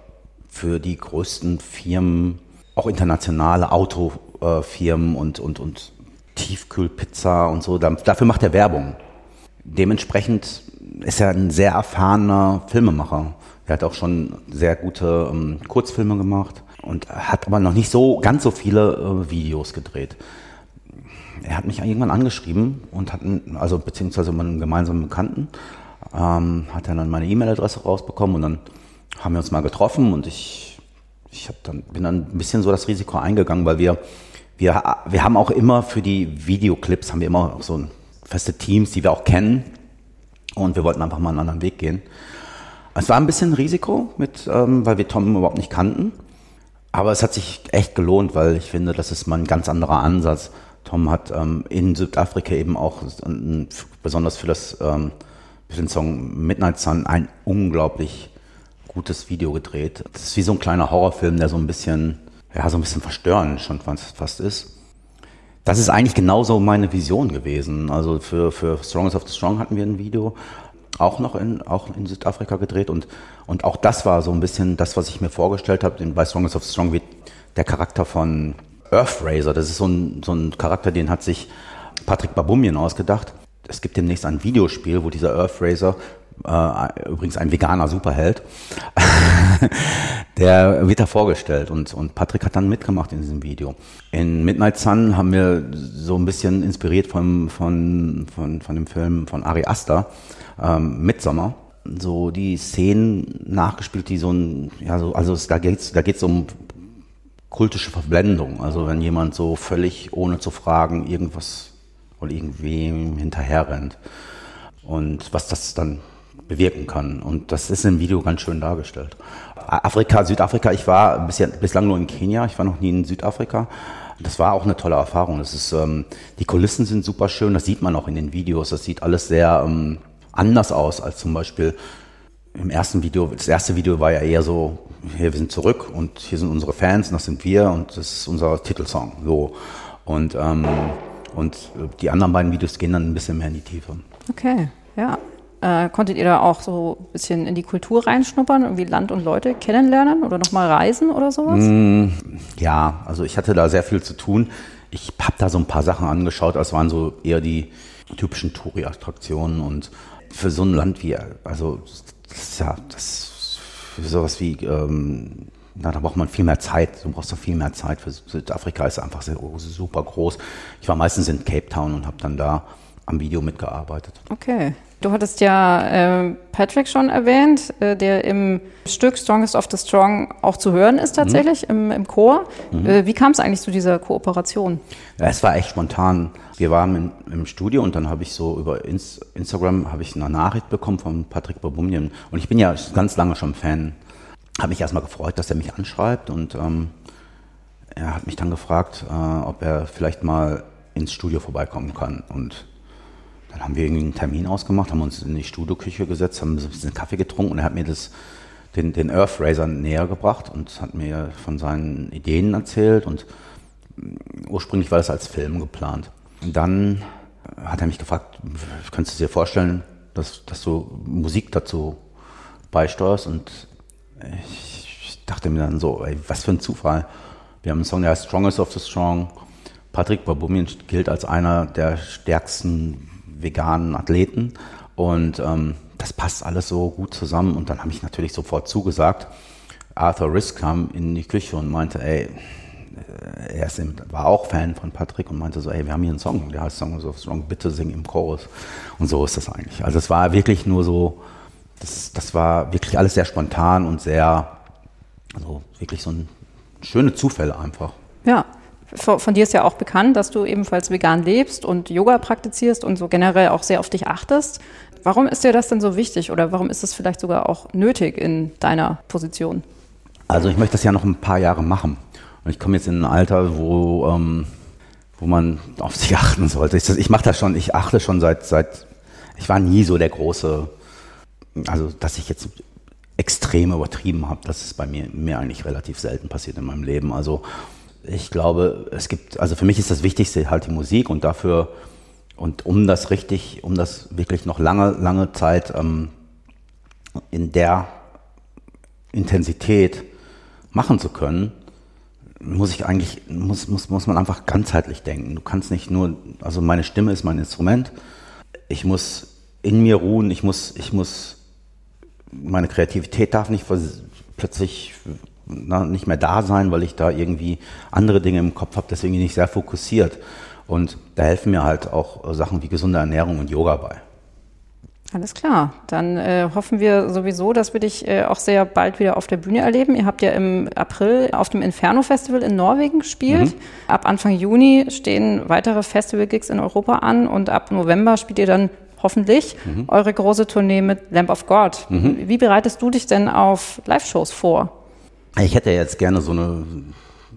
für die größten Firmen, auch internationale Autofirmen und, und, und Tiefkühlpizza und so. Dafür macht er Werbung. Dementsprechend ist er ein sehr erfahrener Filmemacher. Er hat auch schon sehr gute ähm, Kurzfilme gemacht und hat aber noch nicht so ganz so viele äh, Videos gedreht. Er hat mich irgendwann angeschrieben und hat, also beziehungsweise meinen gemeinsamen Bekannten, ähm, hat er dann meine E-Mail-Adresse rausbekommen und dann haben wir uns mal getroffen und ich, ich hab dann, bin dann ein bisschen so das Risiko eingegangen, weil wir, wir, wir haben auch immer für die Videoclips, haben wir immer so feste Teams, die wir auch kennen und wir wollten einfach mal einen anderen Weg gehen. Es war ein bisschen ein Risiko, mit, ähm, weil wir Tom überhaupt nicht kannten. Aber es hat sich echt gelohnt, weil ich finde, das ist mal ein ganz anderer Ansatz. Tom hat ähm, in Südafrika eben auch besonders für das ähm, für den Song Midnight Sun ein unglaublich gutes Video gedreht. Das ist wie so ein kleiner Horrorfilm, der so ein bisschen, ja, so ein bisschen verstörend schon fast, ist. Das ist eigentlich genauso meine Vision gewesen. Also für, für Strongest of the Strong hatten wir ein Video, auch noch in, auch in Südafrika gedreht und, und auch das war so ein bisschen das, was ich mir vorgestellt habe. Bei Strongest of the Strong wird der Charakter von Earthrazer, das ist so ein, so ein Charakter, den hat sich Patrick Babumien ausgedacht. Es gibt demnächst ein Videospiel, wo dieser Earthrazer äh, übrigens ein veganer Superheld, der wird da vorgestellt und, und Patrick hat dann mitgemacht in diesem Video. In Midnight Sun haben wir so ein bisschen inspiriert von, von, von, von dem Film von Ari Aster, ähm, Midsommer, so die Szenen nachgespielt, die so ein, ja, so, also es, da geht's, da geht's um kultische Verblendung. Also wenn jemand so völlig ohne zu fragen irgendwas oder irgendwem hinterher rennt. Und was das dann bewirken kann. Und das ist im Video ganz schön dargestellt. Afrika, Südafrika, ich war bislang nur in Kenia, ich war noch nie in Südafrika. Das war auch eine tolle Erfahrung. Das ist, ähm, die Kulissen sind super schön, das sieht man auch in den Videos. Das sieht alles sehr ähm, anders aus als zum Beispiel im ersten Video. Das erste Video war ja eher so, hier wir sind zurück und hier sind unsere Fans, das sind wir und das ist unser Titelsong. So. Und, ähm, und die anderen beiden Videos gehen dann ein bisschen mehr in die Tiefe. Okay, ja. Äh, konntet ihr da auch so ein bisschen in die Kultur reinschnuppern, irgendwie Land und Leute kennenlernen oder nochmal reisen oder sowas? Mm, ja, also ich hatte da sehr viel zu tun. ich habe da so ein paar Sachen angeschaut, das waren so eher die typischen Touri-Attraktionen und für so ein Land wie, also das ist ja, das für sowas wie, ähm, na, da braucht man viel mehr Zeit. Du brauchst doch viel mehr Zeit. Für Südafrika ist einfach sehr, super groß. Ich war meistens in Cape Town und habe dann da am Video mitgearbeitet. Okay. Du hattest ja äh, Patrick schon erwähnt, äh, der im Stück Strongest of the Strong auch zu hören ist tatsächlich mhm. im, im Chor. Mhm. Äh, wie kam es eigentlich zu dieser Kooperation? Ja, es war echt spontan. Wir waren im, im Studio und dann habe ich so über Inst Instagram habe ich eine Nachricht bekommen von Patrick Babumien und ich bin ja ganz lange schon Fan. Habe mich erstmal gefreut, dass er mich anschreibt und ähm, er hat mich dann gefragt, äh, ob er vielleicht mal ins Studio vorbeikommen kann und dann haben wir irgendwie einen Termin ausgemacht, haben uns in die Studioküche gesetzt, haben ein bisschen Kaffee getrunken und er hat mir das, den, den Earth Racer näher gebracht und hat mir von seinen Ideen erzählt und mm, ursprünglich war das als Film geplant. Und dann hat er mich gefragt, könntest du dir vorstellen, dass, dass du Musik dazu beisteuerst? Und ich dachte mir dann so, ey, was für ein Zufall. Wir haben einen Song, der heißt Strongest of the Strong. Patrick Babumian gilt als einer der stärksten veganen Athleten. Und ähm, das passt alles so gut zusammen. Und dann habe ich natürlich sofort zugesagt. Arthur Risk kam in die Küche und meinte, ey, äh, er ist, war auch Fan von Patrick und meinte so, ey, wir haben hier einen Song, der heißt Song of Strong, bitte sing im Chorus. Und so ist das eigentlich. Also es war wirklich nur so, das, das war wirklich alles sehr spontan und sehr, also wirklich so ein schöne Zufälle einfach. Ja, von dir ist ja auch bekannt, dass du ebenfalls vegan lebst und Yoga praktizierst und so generell auch sehr auf dich achtest. Warum ist dir das denn so wichtig oder warum ist es vielleicht sogar auch nötig in deiner Position? Also ich möchte das ja noch ein paar Jahre machen. Und ich komme jetzt in ein Alter, wo, ähm, wo man auf sich achten sollte. Ich, ich mache das schon, ich achte schon seit, seit, ich war nie so der große, also dass ich jetzt extrem übertrieben habe, das ist bei mir, mir eigentlich relativ selten passiert in meinem Leben. Also ich glaube, es gibt, also für mich ist das Wichtigste halt die Musik und dafür, und um das richtig, um das wirklich noch lange, lange Zeit ähm, in der Intensität machen zu können, muss ich eigentlich, muss, muss, muss man einfach ganzheitlich denken. Du kannst nicht nur, also meine Stimme ist mein Instrument, ich muss in mir ruhen, ich muss, ich muss, meine Kreativität darf nicht plötzlich na, nicht mehr da sein, weil ich da irgendwie andere Dinge im Kopf habe, deswegen bin ich sehr fokussiert. Und da helfen mir halt auch Sachen wie gesunde Ernährung und Yoga bei. Alles klar. Dann äh, hoffen wir sowieso, dass wir dich äh, auch sehr bald wieder auf der Bühne erleben. Ihr habt ja im April auf dem Inferno Festival in Norwegen gespielt. Mhm. Ab Anfang Juni stehen weitere Festival-Gigs in Europa an und ab November spielt ihr dann hoffentlich mhm. eure große Tournee mit Lamp of God. Mhm. Wie bereitest du dich denn auf Live-Shows vor? Ich hätte jetzt gerne so eine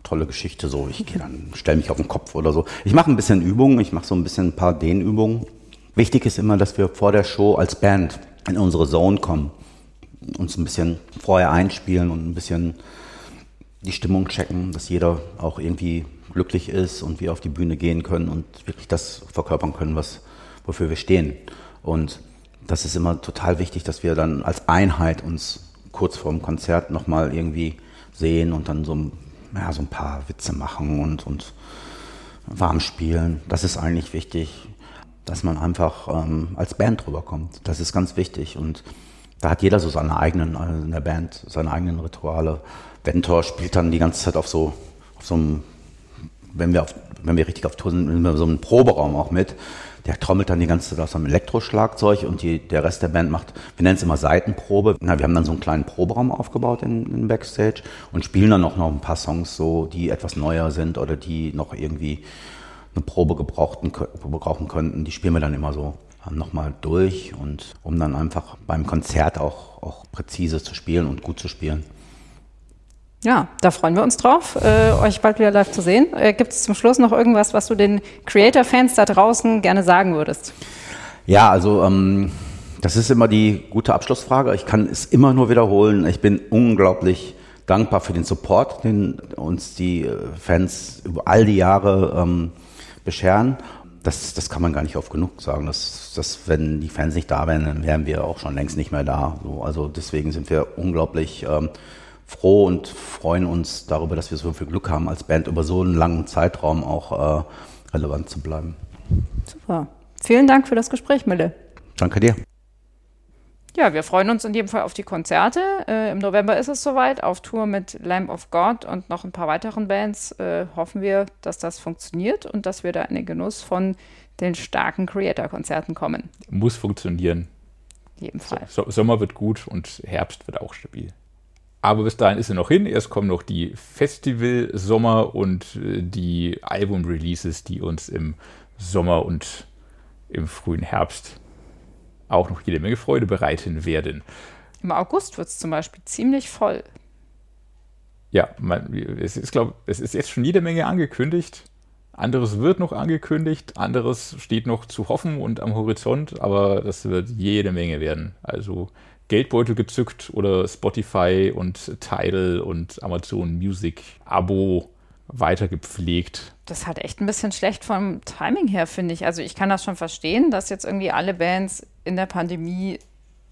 tolle Geschichte, so ich gehe dann, stelle mich auf den Kopf oder so. Ich mache ein bisschen Übungen, ich mache so ein bisschen ein paar Dehnübungen. Wichtig ist immer, dass wir vor der Show als Band in unsere Zone kommen, uns ein bisschen vorher einspielen und ein bisschen die Stimmung checken, dass jeder auch irgendwie glücklich ist und wir auf die Bühne gehen können und wirklich das verkörpern können, was, wofür wir stehen. Und das ist immer total wichtig, dass wir dann als Einheit uns kurz vor dem Konzert nochmal irgendwie sehen und dann so, ja, so ein paar Witze machen und, und warm spielen. Das ist eigentlich wichtig, dass man einfach ähm, als Band drüber kommt. Das ist ganz wichtig und da hat jeder so seine eigenen, also in der Band, seine eigenen Rituale. Ventor spielt dann die ganze Zeit auf so, auf so einem, wenn wir, auf, wenn wir richtig auf Tour sind, in so einem Proberaum auch mit der trommelt dann die ganze Zeit aus einem Elektroschlagzeug und die, der Rest der Band macht, wir nennen es immer Seitenprobe. Na, wir haben dann so einen kleinen Proberaum aufgebaut in, in Backstage und spielen dann auch noch ein paar Songs so, die etwas neuer sind oder die noch irgendwie eine Probe gebrauchten, gebrauchen könnten. Die spielen wir dann immer so nochmal durch und um dann einfach beim Konzert auch, auch präzise zu spielen und gut zu spielen. Ja, da freuen wir uns drauf, äh, euch bald wieder live zu sehen. Äh, Gibt es zum Schluss noch irgendwas, was du den Creator-Fans da draußen gerne sagen würdest? Ja, also ähm, das ist immer die gute Abschlussfrage. Ich kann es immer nur wiederholen. Ich bin unglaublich dankbar für den Support, den uns die äh, Fans über all die Jahre ähm, bescheren. Das, das kann man gar nicht oft genug sagen. Dass, dass, wenn die Fans nicht da wären, dann wären wir auch schon längst nicht mehr da. So, also deswegen sind wir unglaublich ähm, froh und freuen uns darüber, dass wir so viel Glück haben, als Band über so einen langen Zeitraum auch äh, relevant zu bleiben. Super. Vielen Dank für das Gespräch, Mille. Danke dir. Ja, wir freuen uns in jedem Fall auf die Konzerte. Äh, Im November ist es soweit, auf Tour mit Lamb of God und noch ein paar weiteren Bands. Äh, hoffen wir, dass das funktioniert und dass wir da in den Genuss von den starken Creator-Konzerten kommen. Muss funktionieren. In jedem Fall. So, Sommer wird gut und Herbst wird auch stabil. Aber bis dahin ist er noch hin. Erst kommen noch die Festival-Sommer und äh, die Album-Releases, die uns im Sommer und im frühen Herbst auch noch jede Menge Freude bereiten werden. Im August wird es zum Beispiel ziemlich voll. Ja, man, es ist, glaube es ist jetzt schon jede Menge angekündigt. Anderes wird noch angekündigt, anderes steht noch zu hoffen und am Horizont, aber das wird jede Menge werden. Also Geldbeutel gezückt oder Spotify und Tidal und Amazon Music Abo weiter gepflegt. Das halt echt ein bisschen schlecht vom Timing her, finde ich. Also ich kann das schon verstehen, dass jetzt irgendwie alle Bands in der Pandemie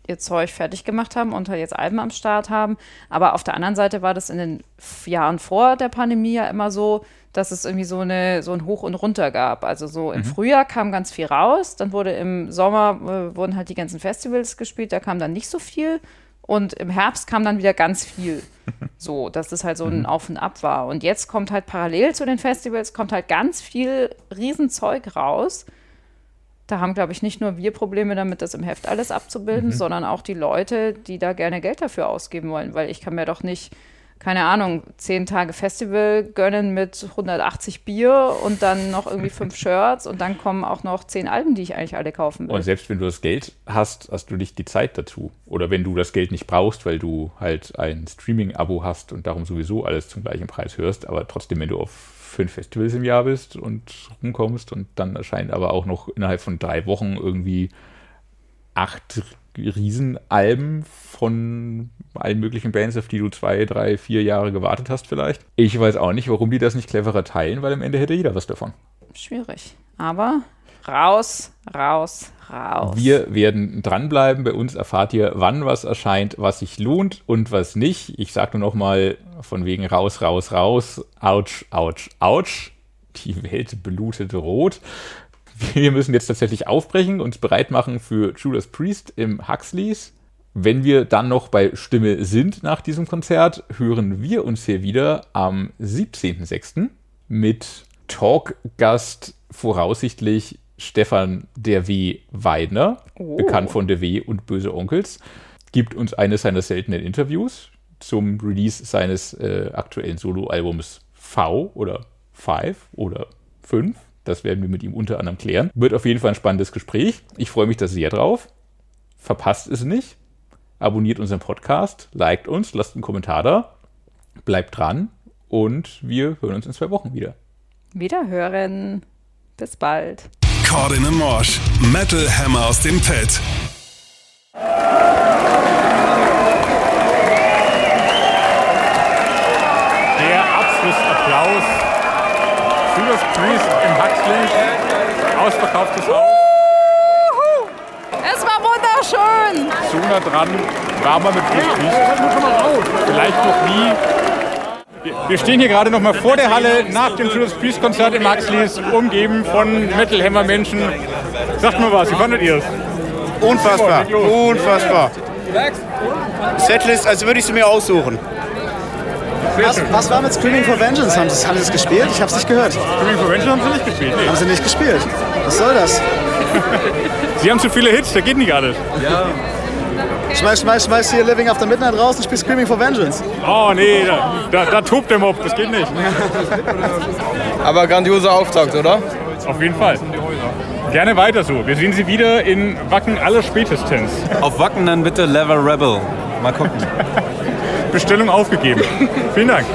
ihr Zeug fertig gemacht haben und halt jetzt Alben am Start haben. Aber auf der anderen Seite war das in den Jahren vor der Pandemie ja immer so, dass es irgendwie so, eine, so ein Hoch und Runter gab. Also so im mhm. Frühjahr kam ganz viel raus, dann wurde im Sommer, äh, wurden halt die ganzen Festivals gespielt, da kam dann nicht so viel. Und im Herbst kam dann wieder ganz viel. So, dass das halt so ein mhm. Auf und Ab war. Und jetzt kommt halt parallel zu den Festivals, kommt halt ganz viel Riesenzeug raus. Da haben, glaube ich, nicht nur wir Probleme damit, das im Heft alles abzubilden, mhm. sondern auch die Leute, die da gerne Geld dafür ausgeben wollen. Weil ich kann mir doch nicht keine Ahnung, zehn Tage Festival gönnen mit 180 Bier und dann noch irgendwie fünf Shirts und dann kommen auch noch zehn Alben, die ich eigentlich alle kaufen will. Und selbst wenn du das Geld hast, hast du nicht die Zeit dazu. Oder wenn du das Geld nicht brauchst, weil du halt ein Streaming-Abo hast und darum sowieso alles zum gleichen Preis hörst, aber trotzdem, wenn du auf fünf Festivals im Jahr bist und rumkommst und dann erscheint aber auch noch innerhalb von drei Wochen irgendwie acht Riesenalben von allen möglichen Bands, auf die du zwei, drei, vier Jahre gewartet hast vielleicht. Ich weiß auch nicht, warum die das nicht cleverer teilen, weil am Ende hätte jeder was davon. Schwierig. Aber raus, raus, raus. Wir werden dranbleiben. Bei uns erfahrt ihr, wann was erscheint, was sich lohnt und was nicht. Ich sage nur noch mal von wegen raus, raus, raus. Autsch, autsch, autsch. Die Welt blutet rot wir müssen jetzt tatsächlich aufbrechen, uns bereit machen für Judas Priest im Huxleys. Wenn wir dann noch bei Stimme sind nach diesem Konzert, hören wir uns hier wieder am 17.06. mit Talkgast voraussichtlich Stefan der W. Weidner, oh. bekannt von der W. und Böse Onkels, gibt uns eines seiner seltenen Interviews zum Release seines äh, aktuellen Soloalbums V oder Five oder Fünf. Das werden wir mit ihm unter anderem klären. Wird auf jeden Fall ein spannendes Gespräch. Ich freue mich da sehr drauf. Verpasst es nicht. Abonniert unseren Podcast, liked uns, lasst einen Kommentar da. Bleibt dran und wir hören uns in zwei Wochen wieder. Wiederhören. Bis bald. Cordin Morsch, Metal Hammer aus dem Pit. Judas Priest im Huxley. Ausverkauftes Haus. Es war wunderschön. Zu nah dran war man mit Priest. Vielleicht noch nie. Wir stehen hier gerade noch mal vor der Halle nach dem Judas Priest Konzert im Huxleys, umgeben von Metal Hammer Menschen. Sagt mal was, wie fandet ihr es? Unfassbar, unfassbar. Setlist, als würde ich sie mir aussuchen. Was, was, war mit Screaming for Vengeance? Haben Sie, haben Sie es gespielt? Ich habe es nicht gehört. Screaming for Vengeance haben Sie nicht gespielt? Nee. Haben Sie nicht gespielt? Was soll das? Sie haben zu viele Hits, da geht nicht alles. Ja. Schmeiß, schmeiß, schmeiß hier Living After Midnight raus und spiel Screaming for Vengeance. Oh nee, da, da, da tobt der Mob, das geht nicht. Aber grandioser Auftakt, oder? Auf jeden Fall. Gerne weiter so. Wir sehen Sie wieder in Wacken aller spätestens. Auf Wacken dann bitte Level Rebel. Mal gucken. Bestellung aufgegeben. Vielen Dank.